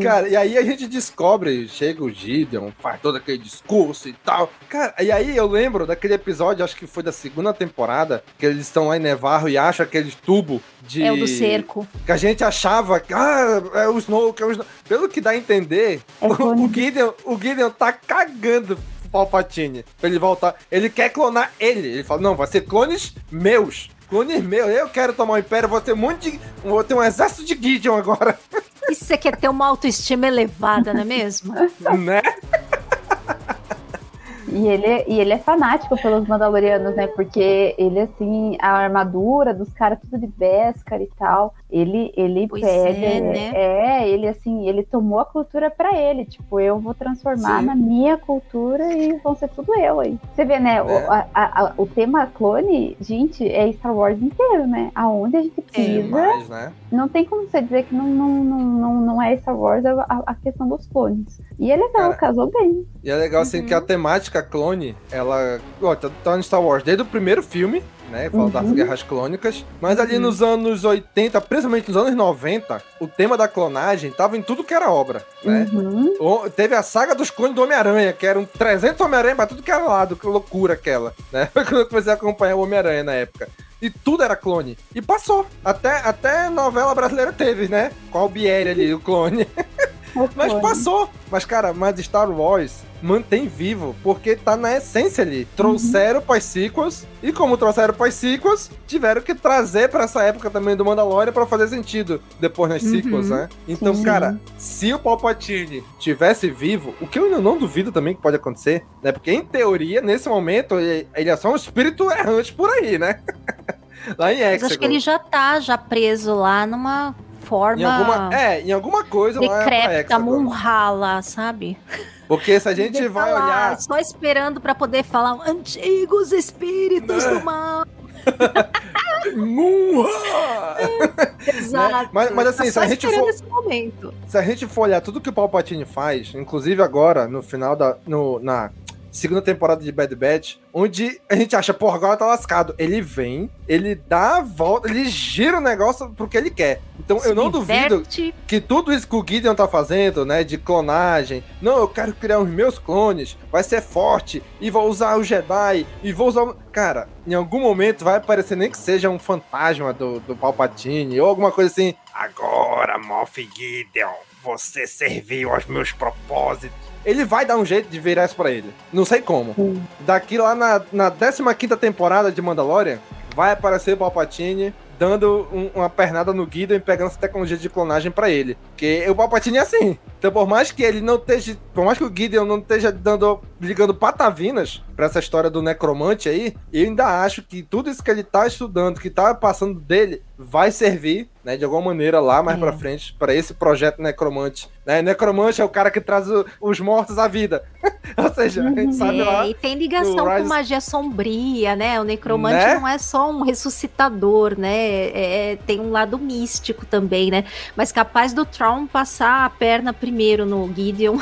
Cara, e aí a gente descobre, chega o Gideon, faz todo aquele discurso e tal. Cara, e aí eu lembro daquele episódio, acho que foi da segunda temporada, que eles estão lá em Nevarro e acham aquele tubo de. É o do cerco. Que a gente achava que, ah, é o Snow, que é o Snow. Pelo que dá a entender, o, o Gideon, o Gideon tá cagando Palpatine pra ele voltar. Ele quer clonar ele. Ele fala, não, vai ser clones meus. Clones meus. Eu quero tomar o Império, vou ter um monte de. Vou ter um exército de Gideon agora. (laughs) E você quer ter uma autoestima elevada, não é mesmo? né? E ele, e ele é fanático pelos Mandalorianos, né? Porque ele, assim, a armadura dos caras, tudo de Beskar e tal. Ele, ele Pois pede. é, né? é, ele, assim, ele tomou a cultura pra ele. Tipo, eu vou transformar Sim. na minha cultura e vão ser tudo eu aí. Você vê, né? O, É. a- a- a- o tema clone, gente, é Star Wars inteiro, né? Aonde a gente pisa. Demais, né? Não tem como você dizer que não, não, não, não, não é Star Wars a, a- a questão dos clones. E é legal, Cara, casou bem. E é legal assim que a temática clone, ela ó, tá, tá no Star Wars desde o primeiro filme, né? Fala das Uhum. guerras clônicas. Mas ali nos anos 80, principalmente nos anos 90, o tema da clonagem tava em tudo que era obra, né? Uhum. O- Teve a saga dos clones do Homem-Aranha, que eram 300 Homem-Aranha pra tudo que era lado, que loucura aquela, né? (laughs) Quando eu comecei a acompanhar o Homem-Aranha na época. E tudo era clone. E passou. Até, até novela brasileira teve, né? Com a Albieri ali, o clone. (laughs) Mas passou. Mas, cara, mas Star Wars mantém vivo, porque tá na essência ali. Trouxeram pós sequels, e como trouxeram pós sequels, tiveram que trazer pra essa época também do Mandalorian pra fazer sentido depois nas Uhum. sequels, né? Então, Sim. cara, se o Palpatine tivesse vivo, o que eu ainda não duvido também que pode acontecer, né? Porque em teoria, nesse momento, ele, ele é só um espírito errante por aí, né? (laughs) Lá em Mas Exegol. acho que ele já tá já preso lá numa forma Em alguma, é, em alguma coisa lá decrépita, Hexagon. Munhala, sabe? Porque se a gente vai tá lá, olhar. Só esperando pra poder falar antigos espíritos Né? do mal. (laughs) Exato. (laughs) Mas- mas assim, Tá se a gente esperando for-. Se a gente for olhar tudo que o Palpatine faz, inclusive agora, no final da. No, na segunda temporada de Bad Batch, onde a gente acha, porra, agora tá lascado. Ele vem, ele dá a volta, ele gira o negócio pro que ele quer. Então eu não duvido que tudo isso que o Gideon tá fazendo, né, de clonagem, não, eu quero criar os meus clones, vai ser forte, e vou usar o Jedi, e vou usar. o- Cara, em algum momento vai aparecer nem que seja um fantasma do, do Palpatine, ou alguma coisa assim. Agora, Moff Gideon, você serviu aos meus propósitos. Ele vai dar um jeito de virar isso pra ele. Não sei como. Daqui lá na, na 15 temporada de Mandalorian, vai aparecer o Palpatine dando um- uma pernada no Gideon e pegando essa tecnologia de clonagem pra ele. Porque o Palpatine é assim. Então, por mais que ele não esteja. Por mais que o Gideon não esteja dando. ligando patavinas pra essa história do necromante aí, eu ainda acho que tudo isso que ele tá estudando, que tá passando dele, vai servir, né, de alguma maneira lá mais É. pra frente, pra esse projeto necromante. Né? Necromante é o cara que traz o- os mortos à vida. (laughs) Ou seja, a gente sabe lá. É, e tem ligação com Rise- magia sombria, né? O necromante Né? não é só um ressuscitador, né? É- é- tem um lado místico também, né? Mas capaz do Tron passar a perna primeiro no Gideon.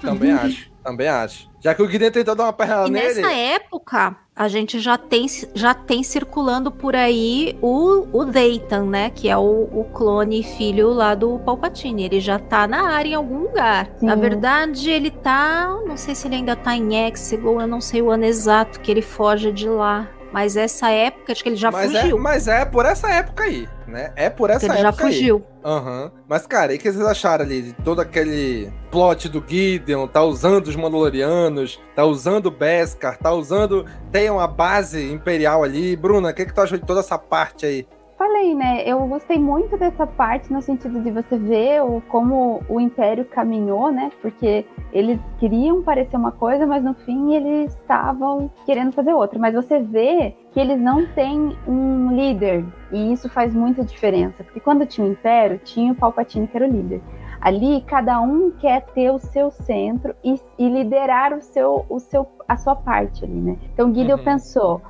Também acho, (laughs) também acho. Já que o Gideon tentou dar uma perna E nele. nessa época, a gente já tem, já tem circulando por aí o, o Dayton, né? Que é o, o clone filho lá do Palpatine. Ele já tá na área em algum lugar. Na Sim. verdade, ele tá. Não sei se ele ainda tá em Exegol, eu não sei o ano exato que ele foge de lá. Mas essa época, acho que ele já mas, é, fugiu. mas é por essa época aí, né? É por essa ele época já aí. fugiu. Aham. Mas, cara, e o que vocês acharam ali? De todo aquele plot do Gideon, tá usando os Mandalorianos, tá usando o Beskar, tá usando. Tem uma base imperial ali. Bruna, o que, que tu achou de toda essa parte aí? Falei, né? Eu gostei muito dessa parte no sentido de você ver o, como o Império caminhou, né? Porque eles queriam parecer uma coisa, mas no fim eles estavam querendo fazer outra. Mas você vê que eles não têm um líder. E isso faz muita diferença. Porque quando tinha o Império, tinha o Palpatine que era o líder. Ali, cada um quer ter o seu centro e, e liderar o seu, o seu, a sua parte ali, né? Então, Gideon uhum. pensou,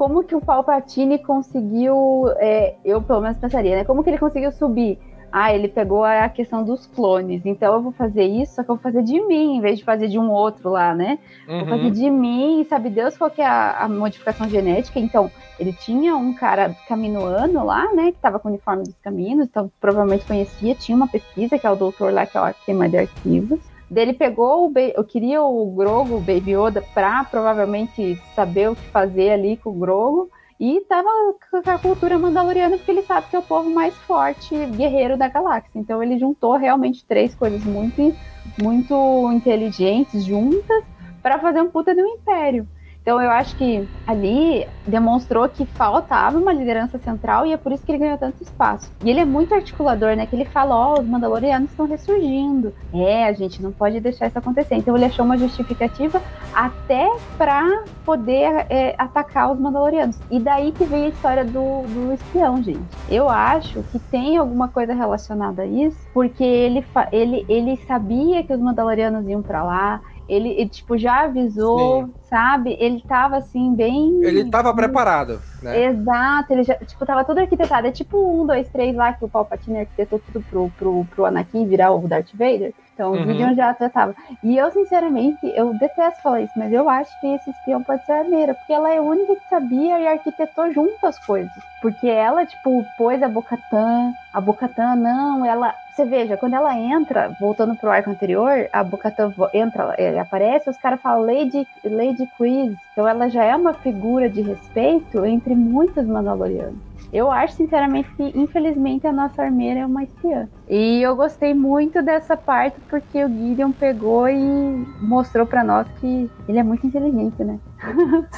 como que o Palpatine conseguiu, é, eu pelo menos pensaria, né? Como que ele conseguiu subir? Ah, ele pegou a questão dos clones. Então eu vou fazer isso, só que eu vou fazer de mim, em vez de fazer de um outro lá, né? Uhum. Vou fazer de mim, sabe Deus qual que é a, a, modificação genética. Então, ele tinha um cara caminoano lá, né? Que estava com o uniforme dos caminhos, então provavelmente conhecia, tinha uma pesquisa, que é o doutor lá, que é o queima de arquivos. Dele pegou o eu queria o Grogo, o Baby Yoda, pra provavelmente saber o que fazer ali com o Grogo. E tava com a cultura mandaloriana, porque ele sabe que é o povo mais forte, guerreiro da galáxia. Então ele juntou realmente três coisas muito, muito inteligentes juntas para fazer um puta um império. Então eu acho que ali demonstrou que faltava uma liderança central e é por isso que ele ganhou tanto espaço. E ele é muito articulador, né? Que ele fala, ó, oh, os Mandalorianos estão ressurgindo. É, a gente não pode deixar isso acontecer. Então ele achou uma justificativa até para poder é, atacar os Mandalorianos. E daí que veio a história do, do espião, gente. Eu acho que tem alguma coisa relacionada a isso, porque ele, ele, ele sabia que os Mandalorianos iam para lá, ele, ele, tipo, já avisou, Sim. sabe? Ele tava, assim, bem... Ele tava preparado, né? Exato, ele já, tipo, tava tudo arquitetado. É tipo um, dois, três lá, que o Palpatine arquitetou tudo pro, pro, pro Anakin virar o Darth Vader. Então, uhum. o Gideon já tratava. E eu, sinceramente, eu detesto falar isso, mas eu acho que esse espião pode ser a Neira, porque ela é a única que sabia e arquitetou junto as coisas. Porque ela, tipo, pôs a Bocatã, a Bocatã, não, ela. Você veja, quando ela entra, voltando pro arco anterior, a Bocatã entra, ele aparece, os caras falam Lady, Lady Quiz. Então ela já é uma figura de respeito entre muitos Mandalorianos. Eu acho, sinceramente, que infelizmente a nossa armeira é uma espiã. E eu gostei muito dessa parte porque o Gideon pegou e mostrou para nós que ele é muito inteligente, né?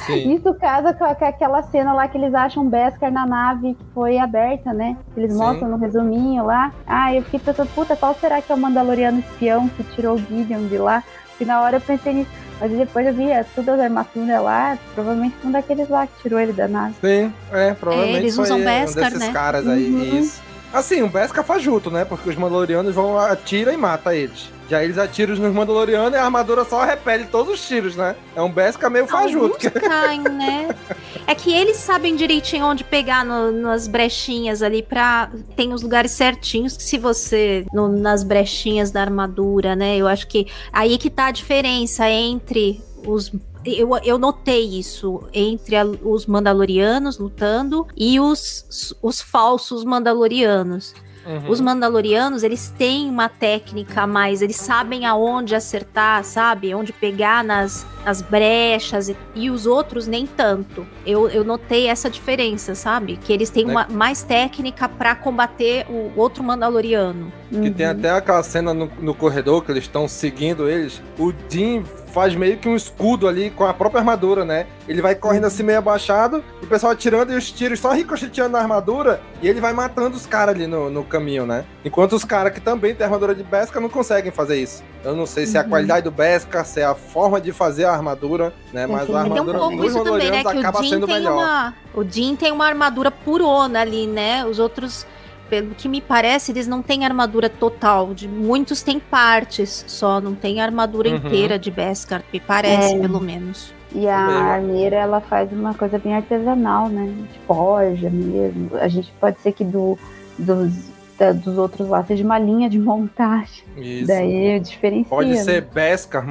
Sim. (laughs) Isso casa com aquela cena lá que eles acham Beskar na nave que foi aberta, né? Eles Sim. mostram no resuminho lá. Ah, eu fiquei pensando, puta, qual será que é o Mandaloriano espião que tirou o Gideon de lá? E na hora eu pensei nisso. Mas depois eu vi é, todas as armaduras lá, provavelmente um daqueles lá que tirou ele da nave. Sim, é, provavelmente é, eles foi usam um Beskar, desses né? caras aí, uhum. isso. Assim, um Beskar fajuto, né? Porque os Mandalorianos vão, atira e mata eles. Já eles atiram nos Mandalorianos e a armadura só repele todos os tiros, né? É um Beskar meio fajuto. Alguns caem, né? (laughs) É que eles sabem direitinho onde pegar no, nas brechinhas ali pra... Tem os lugares certinhos que se você... No, nas brechinhas da armadura, né? Eu acho que aí que tá a diferença entre os eu, eu notei isso entre a, os Mandalorianos lutando e os, os falsos Mandalorianos. Uhum. Os Mandalorianos, eles têm uma técnica a mais, eles sabem aonde acertar, sabe? Onde pegar nas, nas brechas e, e os outros nem tanto. Eu, eu notei essa diferença, sabe? Que eles têm né? uma, mais técnica para combater o outro Mandaloriano. Que uhum. tem até aquela cena no, no corredor que eles estão seguindo eles. O Dean faz meio que um escudo ali com a própria armadura, né? Ele vai correndo assim meio abaixado, o pessoal atirando e os tiros só ricocheteando na armadura e ele vai matando os caras ali no, no caminho, né? Enquanto os caras que também têm armadura de Beskar não conseguem fazer isso. Eu não sei se é a uhum. qualidade do Beskar, se é a forma de fazer a armadura, né? Mas a armadura um dos também, né? acaba sendo melhor. Uma... O Jin tem uma armadura purona ali, né? Os outros pelo que me parece, eles não têm armadura total. De muitos têm partes só, não tem armadura uhum. inteira de Beskar, me parece, é. pelo menos. E a armeira, ela faz uma coisa bem artesanal, né? De forja mesmo. A gente pode ser que do, dos, da, dos outros lá seja uma linha de montagem. Isso. Daí diferencia. Pode né? ser Beskar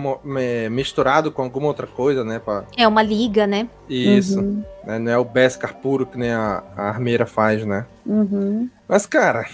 misturado com alguma outra coisa, né? Pra... É uma liga, né? Isso. Uhum. Né? Não é o Beskar puro que nem a, a armeira faz, né? Uhum. Mas, cara,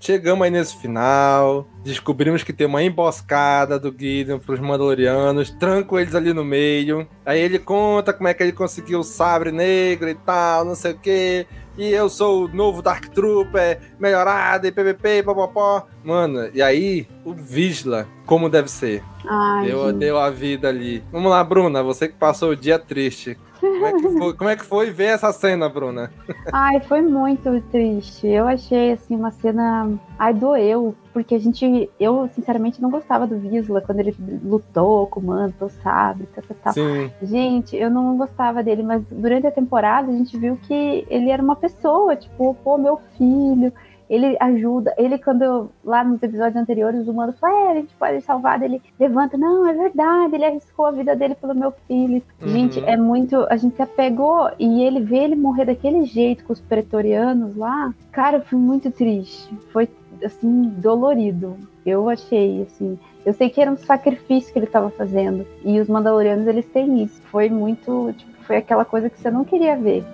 chegamos aí nesse final. Descobrimos que tem uma emboscada do Gideon pros Mandalorianos. Tranco eles ali no meio. Aí ele conta como é que ele conseguiu o sabre negro e tal, não sei o que. E eu sou o novo Dark Trooper, melhorado e ppp, popopó. Mano, e aí, o Visla, como deve ser? Ai, Deu, deu a vida ali. Vamos lá, Bruna, você que passou o dia triste. Como é que foi, como é que foi ver essa cena, Bruna? (laughs) Ai, foi muito triste. Eu achei, assim, uma cena. Ai, doeu. Porque a gente. Eu, sinceramente, não gostava do Visla quando ele lutou com o Manto, sabe? Tal, tal, tal. Sim. Gente, eu não gostava dele, mas durante a temporada a gente viu que ele era uma pessoa, tipo, pô, meu filho. Ele ajuda, ele quando lá nos episódios anteriores o Mando fala, é, a gente pode salvar, ele levanta, não, é verdade, ele arriscou a vida dele pelo meu filho. Uhum. Gente, é muito, a gente se apegou e ele vê ele morrer daquele jeito com os pretorianos lá, cara, foi muito triste, foi assim, dolorido. Eu achei, assim, eu sei que era um sacrifício que ele estava fazendo e os Mandalorianos eles têm isso. Foi muito, tipo, foi aquela coisa que você não queria ver.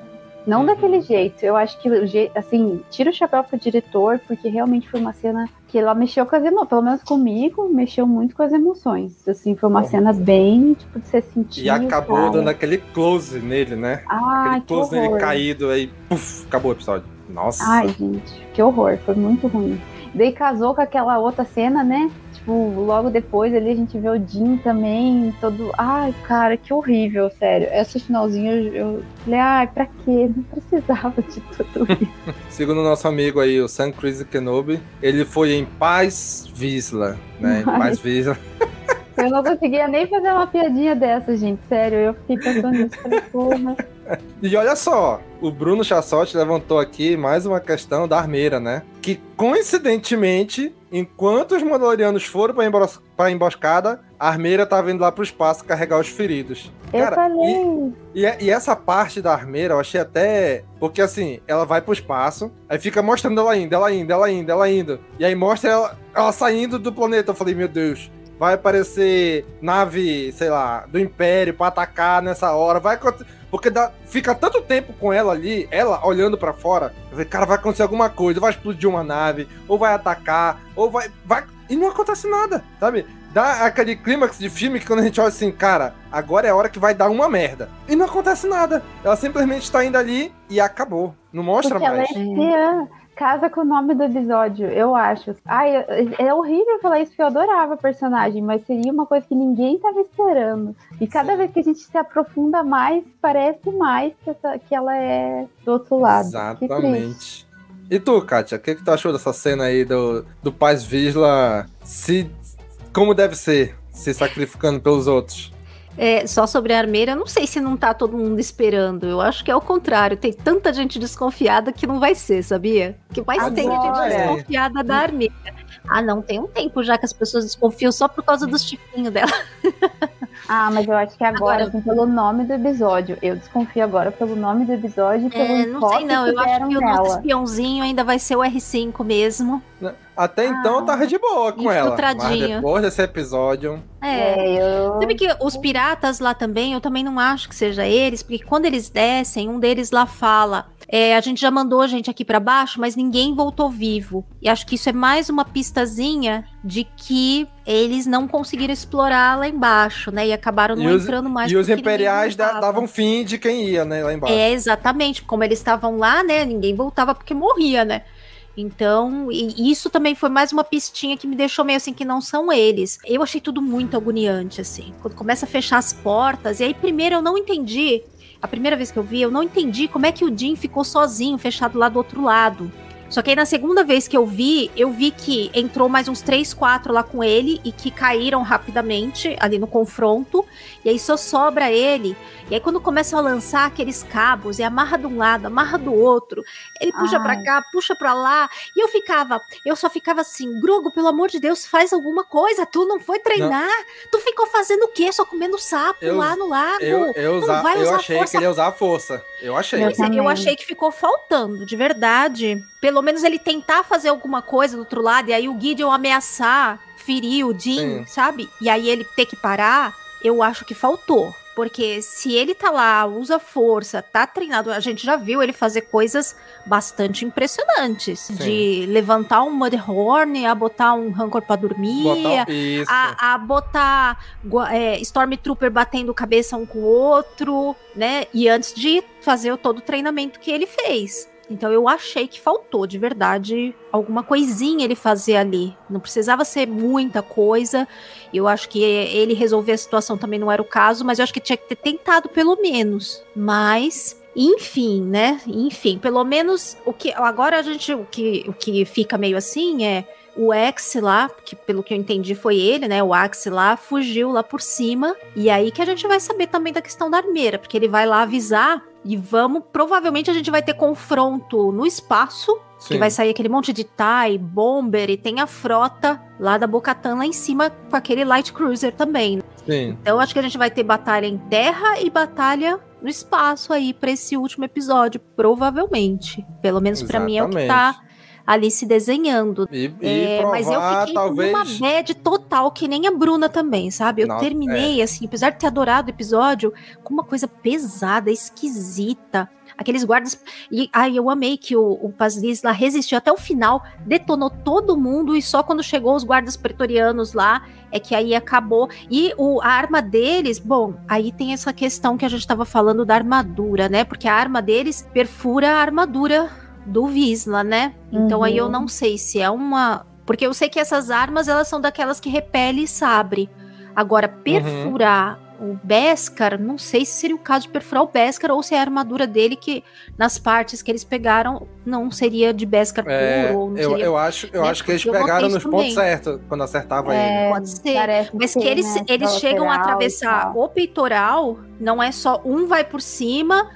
Não daquele jeito. Eu acho que, assim, tira o chapéu pro diretor, porque realmente foi uma cena que ela mexeu com as emoções. Pelo menos comigo, mexeu muito com as emoções. Assim, foi uma cena bem, tipo, de você sentir. E acabou cara. dando aquele close nele, né? Ai, aquele que close nele horror. caído aí, puf, acabou o episódio. Nossa. Ai, gente, que horror. Foi muito ruim. Daí casou com aquela outra cena, né? Tipo, logo depois ali a gente vê o Jim também, todo. Ai, cara, que horrível, sério. Esse finalzinho eu, eu falei, ai, pra quê? Não precisava de tudo isso. (laughs) Segundo o nosso amigo aí, o Sam Chris Kenobi, ele foi em Paz Visla, né? Em. Paz Visla. Eu não conseguia nem fazer uma piadinha dessa, gente. Sério, eu fiquei pensando nisso. Falei, porra. (laughs) E olha só, o Bruno Chassotti levantou aqui mais uma questão da armeira, né? Que coincidentemente, enquanto os Mandalorianos foram pra, embos pra emboscada, a armeira tava indo lá pro espaço carregar os feridos. Eu falei. E, e- e essa parte da armeira eu achei até. Porque assim, ela vai pro espaço, aí fica mostrando ela indo, ela indo, ela indo, ela indo. E aí mostra ela, ela saindo do planeta. Eu falei, meu Deus, vai aparecer nave, sei lá, do Império pra atacar nessa hora. Vai Porque dá- fica tanto tempo com ela ali, ela olhando pra fora. Cara, vai acontecer alguma coisa, vai explodir uma nave, ou vai atacar, ou vai. vai... E não acontece nada, sabe? Dá aquele clímax de filme que quando a gente olha assim, cara, agora é a hora que vai dar uma merda. E não acontece nada. Ela simplesmente tá indo ali e acabou. Não mostra Porque ela é mais. espiã. Casa com o nome do episódio, eu acho. Ai, é é horrível falar isso, porque eu adorava a personagem, mas seria uma coisa que ninguém tava esperando. E cada vez que a gente se aprofunda mais, parece mais que, essa- que ela é do outro lado. Exatamente. E tu, Kátia, o que, que tu achou dessa cena aí do, do Paz Visla se. Como deve ser? Se sacrificando pelos outros. É, só sobre a armeira, eu não sei se não tá todo mundo esperando. Eu acho que é o contrário. Tem tanta gente desconfiada que não vai ser, sabia? Que mais tem gente Agora. desconfiada da armeira. Ah, não, tem um tempo já que as pessoas desconfiam só por causa dos chifrinhos dela. (laughs) Ah, mas eu acho que agora, Agora- assim, pelo nome do episódio. Eu desconfio agora pelo nome do episódio e pelo É, não sei não, eu acho que o nosso espiãozinho ainda vai ser o R5 mesmo. Até então eu tava de boa com ela. Mas depois desse episódio. É. eu... Sabe que os piratas lá também, eu também não acho que seja eles, porque quando eles descem, um deles lá fala: é, a gente já mandou a gente aqui pra baixo, mas ninguém voltou vivo. E acho que isso é mais uma pistazinha de que eles não conseguiram explorar lá embaixo, né? E acabaram não e os, entrando mais e os imperiais davam fim de quem ia, né? Lá embaixo. É, exatamente. Como eles estavam lá, né? Ninguém voltava porque morria, né? Então, isso também foi mais uma pistinha que me deixou meio assim que não são eles. Eu achei tudo muito agoniante, assim. Quando começa a fechar as portas, e aí primeiro eu não entendi. A primeira vez que eu vi, eu não entendi como é que o Jim ficou sozinho, fechado lá do outro lado. Só que aí na segunda vez que eu vi, eu vi que entrou mais uns três, quatro lá com ele e que caíram rapidamente ali no confronto. E aí só sobra ele. E aí quando começam a lançar aqueles cabos e amarra de um lado, amarra do outro, ele puxa Ai. pra cá, puxa pra lá. E eu ficava, eu só ficava assim, Grogo, pelo amor de Deus, faz alguma coisa. Tu não foi treinar? Tu ficou fazendo o quê? Só comendo sapo Eu- lá no lago? Eu, eu, Não usa- eu achei força que ele ia usar a força. Eu achei. É, eu achei que ficou faltando, de verdade. Pelo menos ele tentar fazer alguma coisa do outro lado, e aí o Gideon ameaçar, ferir o Jim, Sim. sabe? E aí ele ter que parar, eu acho que faltou. Porque se ele tá lá, usa força, tá treinado, a gente já viu ele fazer coisas bastante impressionantes. De levantar um Mudhorn, a botar um Rancor pra dormir, Botar- a, a botar é, Stormtrooper batendo cabeça um com o outro, né? E antes de fazer todo o treinamento que ele fez. Então eu achei que faltou, de verdade, alguma coisinha ele fazer ali. Não precisava ser muita coisa. Eu acho que ele resolver a situação também não era o caso, mas eu acho que tinha que ter tentado pelo menos. Mas enfim, né? Enfim, pelo menos o que agora a gente o que, o que fica meio assim é o X lá, que pelo que eu entendi foi ele, né? O Axe lá fugiu lá por cima. E aí que a gente vai saber também da questão da armeira, porque ele vai lá avisar e vamos. Provavelmente a gente vai ter confronto no espaço. Sim. Que vai sair aquele monte de TIE, Bomber e tem a frota lá da Bocatan lá em cima com aquele Light Cruiser também. Sim. Então acho que a gente vai ter batalha em terra e batalha no espaço aí para esse último episódio, provavelmente. Pelo menos para mim é o que tá ali se desenhando. E, e é, provar, mas eu fiquei talvez... com uma bad total, que nem a Bruna também, sabe? Eu Nossa, terminei, é. assim, apesar de ter adorado o episódio, com uma coisa pesada, esquisita. Aqueles guardas. E ai, eu amei que o, o Pazliz lá resistiu até o final, detonou todo mundo, e só quando chegou os guardas pretorianos lá é que aí acabou. E o, a arma deles, bom, aí tem essa questão que a gente estava falando da armadura, né? Porque a arma deles perfura a armadura do Visla, né? Então Uhum. aí eu não sei se é uma. Porque eu sei que essas armas elas são daquelas que repele sabre. Agora, perfurar o Beskar, não sei se seria o caso de perfurar o Beskar ou se é a armadura dele que nas partes que eles pegaram não seria de Beskar É, puro. Ou não eu, seria, eu acho, eu né? acho que eles pegaram nos pontos certos quando acertava É, ele. Pode ser. parece Mas que ser, eles, né, eles chegam a e atravessar o peitoral, não é só um vai por cima,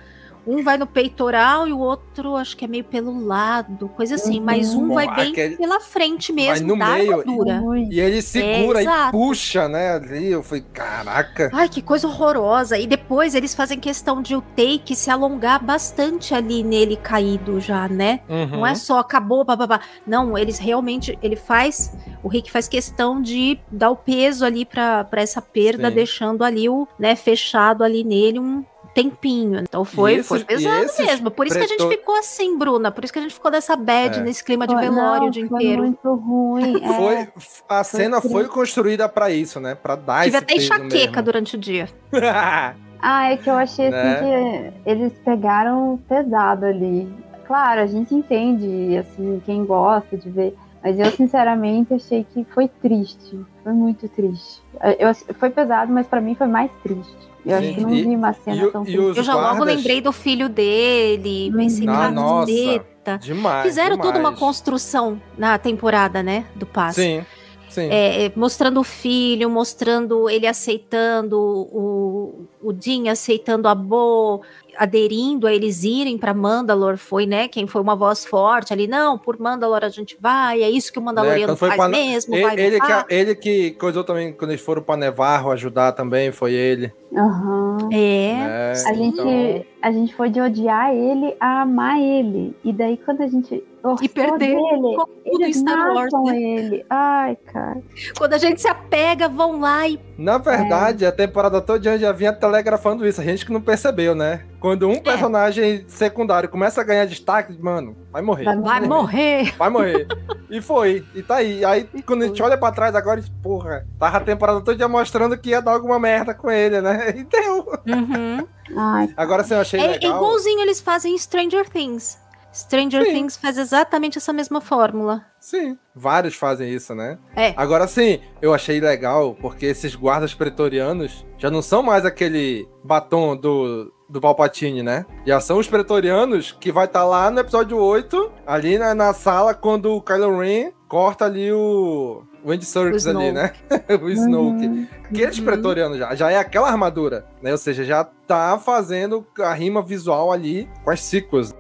um vai no peitoral e o outro acho que é meio pelo lado, coisa assim, Uhum. mas um vai bem aquele- pela frente Vai mesmo, no da meio armadura. E ele segura É, e exato. puxa, né? Ali eu falei, caraca. Ai, que coisa horrorosa. E depois eles fazem questão de o take se alongar bastante ali nele caído já, né? Uhum. Não é só acabou, bababá. Não, eles realmente, ele faz, o Rick faz questão de dar o peso ali pra pra essa perda, Sim. deixando ali o, né, fechado ali nele um tempinho. Então foi, esses- foi pesado mesmo. Por isso que a gente ficou assim, Bruna. Por isso que a gente ficou dessa bad, É. nesse clima de Foi- velório não, o dia foi inteiro. muito ruim. (laughs) é. Foi, a cena foi triste. construída pra isso, né? Pra dar Tive esse até enxaqueca mesmo. durante o dia. (laughs) Ah, é que eu achei assim Né? que eles pegaram pesado ali. Claro, a gente entende, assim, quem gosta de ver. Mas eu, sinceramente, achei que foi triste. Foi muito triste. Eu, foi pesado, mas pra mim foi mais triste. Eu acho que não e- vi uma cena e tão e Eu já logo guardas- lembrei do filho dele, pensei, Ah, nossa. caceta. Demais. Fizeram toda uma demais. construção na temporada, né, do Paz. Sim, sim. É, é, mostrando o filho, mostrando ele aceitando o, o aceitando a Bo, aderindo a eles irem para Mandalor, foi, né, quem foi uma voz forte ali, não, por Mandalor a gente vai, é isso que o Né, Mandaloriano foi faz pra- mesmo, ele, vai ele, que, ele que coisou também quando eles foram pra Nevarro ajudar também, foi ele. Aham. É, né? A gente, Então, a gente foi de odiar ele a amar ele. E daí, quando a gente E perder. dele, Como tudo em eles Star Wars, né? ele. Ai, cara. Quando a gente se apega, vão lá e Na verdade, a temporada toda já vinha telegrafando isso, a gente que não percebeu, né? Quando É. um personagem secundário começa a ganhar destaque, mano, vai morrer. Vai vai morrer. Vai morrer. e foi. E tá aí. Aí quando a gente olha pra trás agora, porra, tava a temporada toda mostrando que ia dar alguma merda com ele, né? (laughs) E deu. Uhum. Ai, Agora sim, eu achei É, é legal. igualzinho eles fazem em Stranger Things. Stranger Sim. Things faz exatamente essa mesma fórmula. Sim, vários fazem isso, né? É. Agora sim, eu achei legal, porque esses guardas pretorianos já não são mais aquele batom do, do Palpatine, né? Já são os pretorianos que vai estar lá no episódio 8, ali na, na sala, quando o Kylo Ren corta ali o. O Andy Serkis ali, né? (laughs) o Snoke. Uhum. Aqueles pretorianos já, já é aquela armadura, né? Ou seja, já tá fazendo a rima visual ali com as sequels.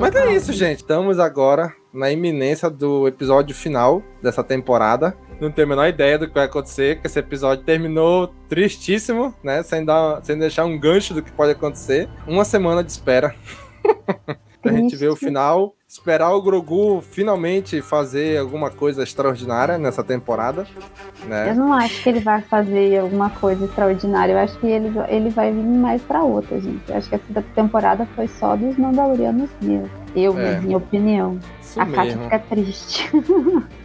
Mas é isso, gente. Estamos agora na iminência do episódio final dessa temporada. Não tenho a menor ideia do que vai acontecer, que esse episódio terminou tristíssimo, né? Sem, dar, sem deixar um gancho do que pode acontecer. Uma semana de espera. (laughs) pra gente ver o final. Esperar o Grogu finalmente fazer alguma coisa extraordinária nessa temporada. Eu Né? não acho que ele vai fazer alguma coisa extraordinária. Eu acho que ele, ele vai vir mais pra outra, gente. Eu acho que essa temporada foi só dos Mandalorianos mesmo. Eu, É. na minha opinião. Isso a Kátia mesmo. fica triste.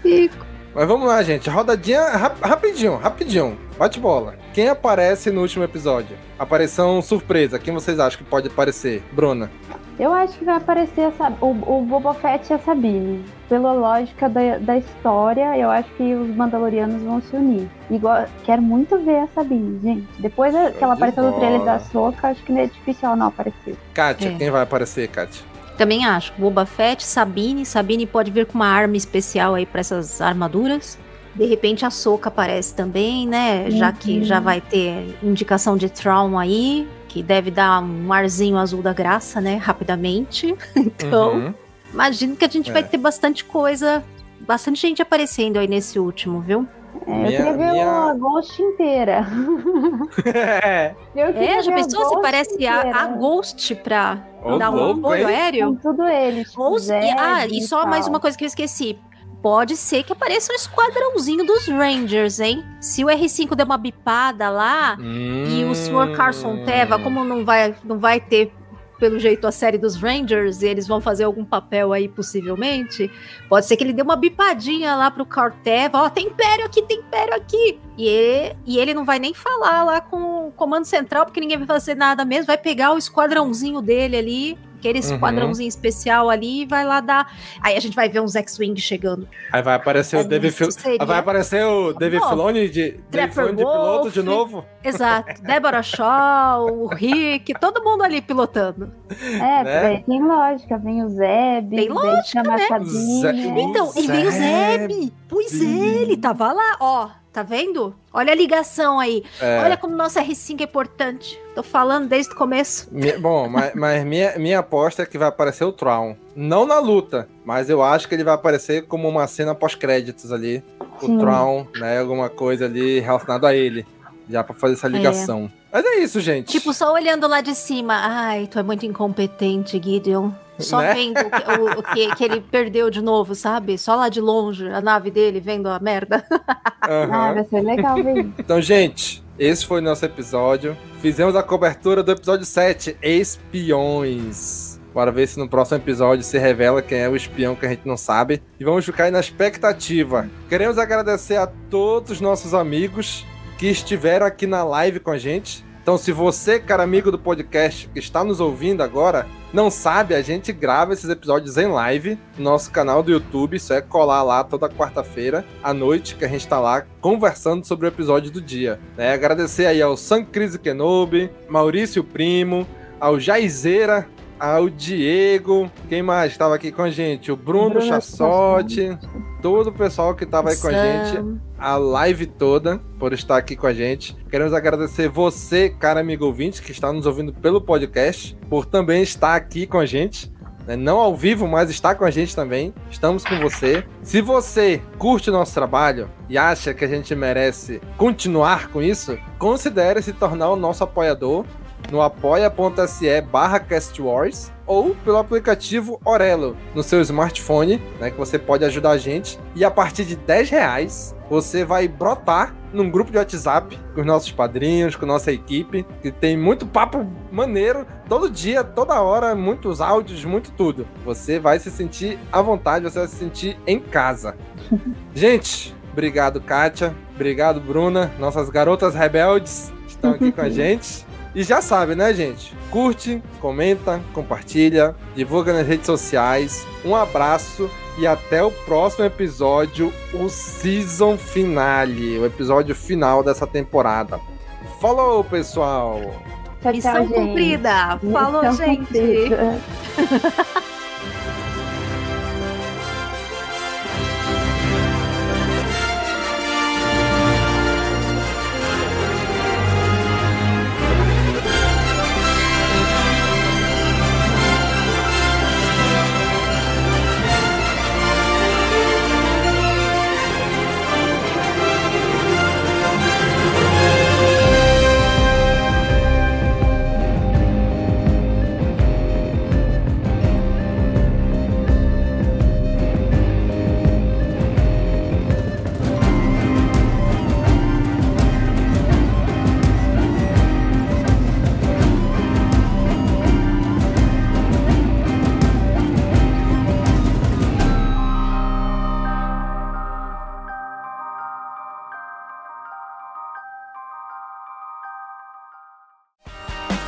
Fico. (laughs) Mas vamos lá, gente. Rodadinha rap- rapidinho, rapidinho. Bate bola. Quem aparece no último episódio? Aparição surpresa. Quem vocês acham que pode aparecer? Bruna. Eu acho que vai aparecer essa, o, o Boba Fett e a Sabine. Pela lógica da, da história, eu acho que os Mandalorianos vão se unir. Igual, quero muito ver a Sabine, gente. Depois que ela de apareceu no trailer bola. da Soca, acho que não é difícil ela não aparecer. Kátia, É. quem vai aparecer, Kátia? Também acho. Boba Fett, Sabine. Sabine pode vir com uma arma especial aí pra essas armaduras. De repente a Soca aparece também, né? Já que Uhum. já vai ter indicação de Traum aí, que deve dar um arzinho azul da graça, né? Rapidamente. (laughs) Então, Uhum. imagino que a gente É. vai ter bastante coisa, bastante gente aparecendo aí nesse último, viu? É, eu Minha- queria ver minha- a Ghost inteira. (laughs) Eu queria É, já pensou se parece a, a. Ghost pra Ô, dar um apoio aéreo? Com tudo eles. Ou ah, e só mais uma coisa que eu esqueci. Pode ser que apareça um esquadrãozinho dos Rangers, hein? Se o R5 der uma bipada lá e o Sr. Carson Teva, como não vai, não vai ter, pelo jeito, a série dos Rangers, e eles vão fazer algum papel aí, possivelmente, pode ser que ele dê uma bipadinha lá pro Carteva, ó, tem império aqui, tem império aqui. E ele, e ele não vai nem falar lá com o comando central, porque ninguém vai fazer nada mesmo, vai pegar o esquadrãozinho dele ali, aquele Uhum. esquadrãozinho especial ali, e vai lá dar... Aí a gente vai ver uns X-Wing chegando. Aí vai aparecer o É, David Fil... seria- Vai aparecer o David Bom, Filoni de, David Trapper Filoni de piloto de novo? Exato. (laughs) Débora Shaw, o Rick, todo mundo ali pilotando. É, né? tem lógica. Vem o Zeb, Tem lógica, né? Zé- Então, e veio o Zeb. Pois é, ele tava lá, ó. Tá vendo? Olha a ligação aí. É. Olha como nosso R5 é importante. Tô falando desde o começo. Bom, mas, (laughs) mas minha, minha aposta é que vai aparecer o Traum. Não na luta, mas eu acho que ele vai aparecer como uma cena pós-créditos ali. O Sim. Traum, né? Alguma coisa ali relacionada a ele. Já pra fazer essa ligação. Mas é isso, gente. Tipo, só olhando lá de cima. Ai, tu é muito incompetente, Gideon. Só Né? vendo o, que, o- o que, que ele perdeu de novo, sabe? Só lá de longe, a nave dele vendo a merda. Aham. Ah, vai ser legal ver isso. Então, gente, esse foi o nosso episódio. Fizemos a cobertura do episódio 7, Espiões. Bora ver se no próximo episódio se revela quem é o espião que a gente não sabe. E vamos ficar aí na expectativa. Queremos agradecer a todos os nossos amigos que estiveram aqui na live com a gente. Então, se você, cara amigo do podcast, que está nos ouvindo agora, não sabe, a gente grava esses episódios em live no nosso canal do YouTube. Isso é colar lá toda quarta-feira à noite, que a gente tá lá conversando sobre o episódio do dia. né? Agradecer aí ao San Cris Kenobi, Maurício Primo, ao Jaizeira, ao Diego, quem mais estava aqui com a gente? O Bruno, Bruno Chassotti, todo o pessoal que estava aí com a gente a live toda por estar aqui com a gente. Queremos agradecer você, cara amigo ouvinte, que está nos ouvindo pelo podcast, por também estar aqui com a gente. né? Não ao vivo, mas está com a gente também. Estamos com você. Se você curte o nosso trabalho e acha que a gente merece continuar com isso, considere se tornar o nosso apoiador no apoia.se barra castwars ou pelo aplicativo Orelo no seu smartphone, né, que você pode ajudar a gente. E a partir de 10 reais, você vai brotar num grupo de WhatsApp com os nossos padrinhos, com nossa equipe, que tem muito papo maneiro, todo dia, toda hora, muitos áudios, muito tudo. Você vai se sentir à vontade, você vai se sentir em casa. (laughs) gente, obrigado, Kátia. Obrigado, Bruna. Nossas garotas rebeldes estão aqui com a (laughs) gente. E já sabe, né, gente? Curte, comenta, compartilha, divulga nas redes sociais. Um abraço e até o próximo episódio, o season finale, o episódio final dessa temporada. Falou, pessoal! Tchau, Missão gente. cumprida. Falou, Missão gente. cumprida. (laughs)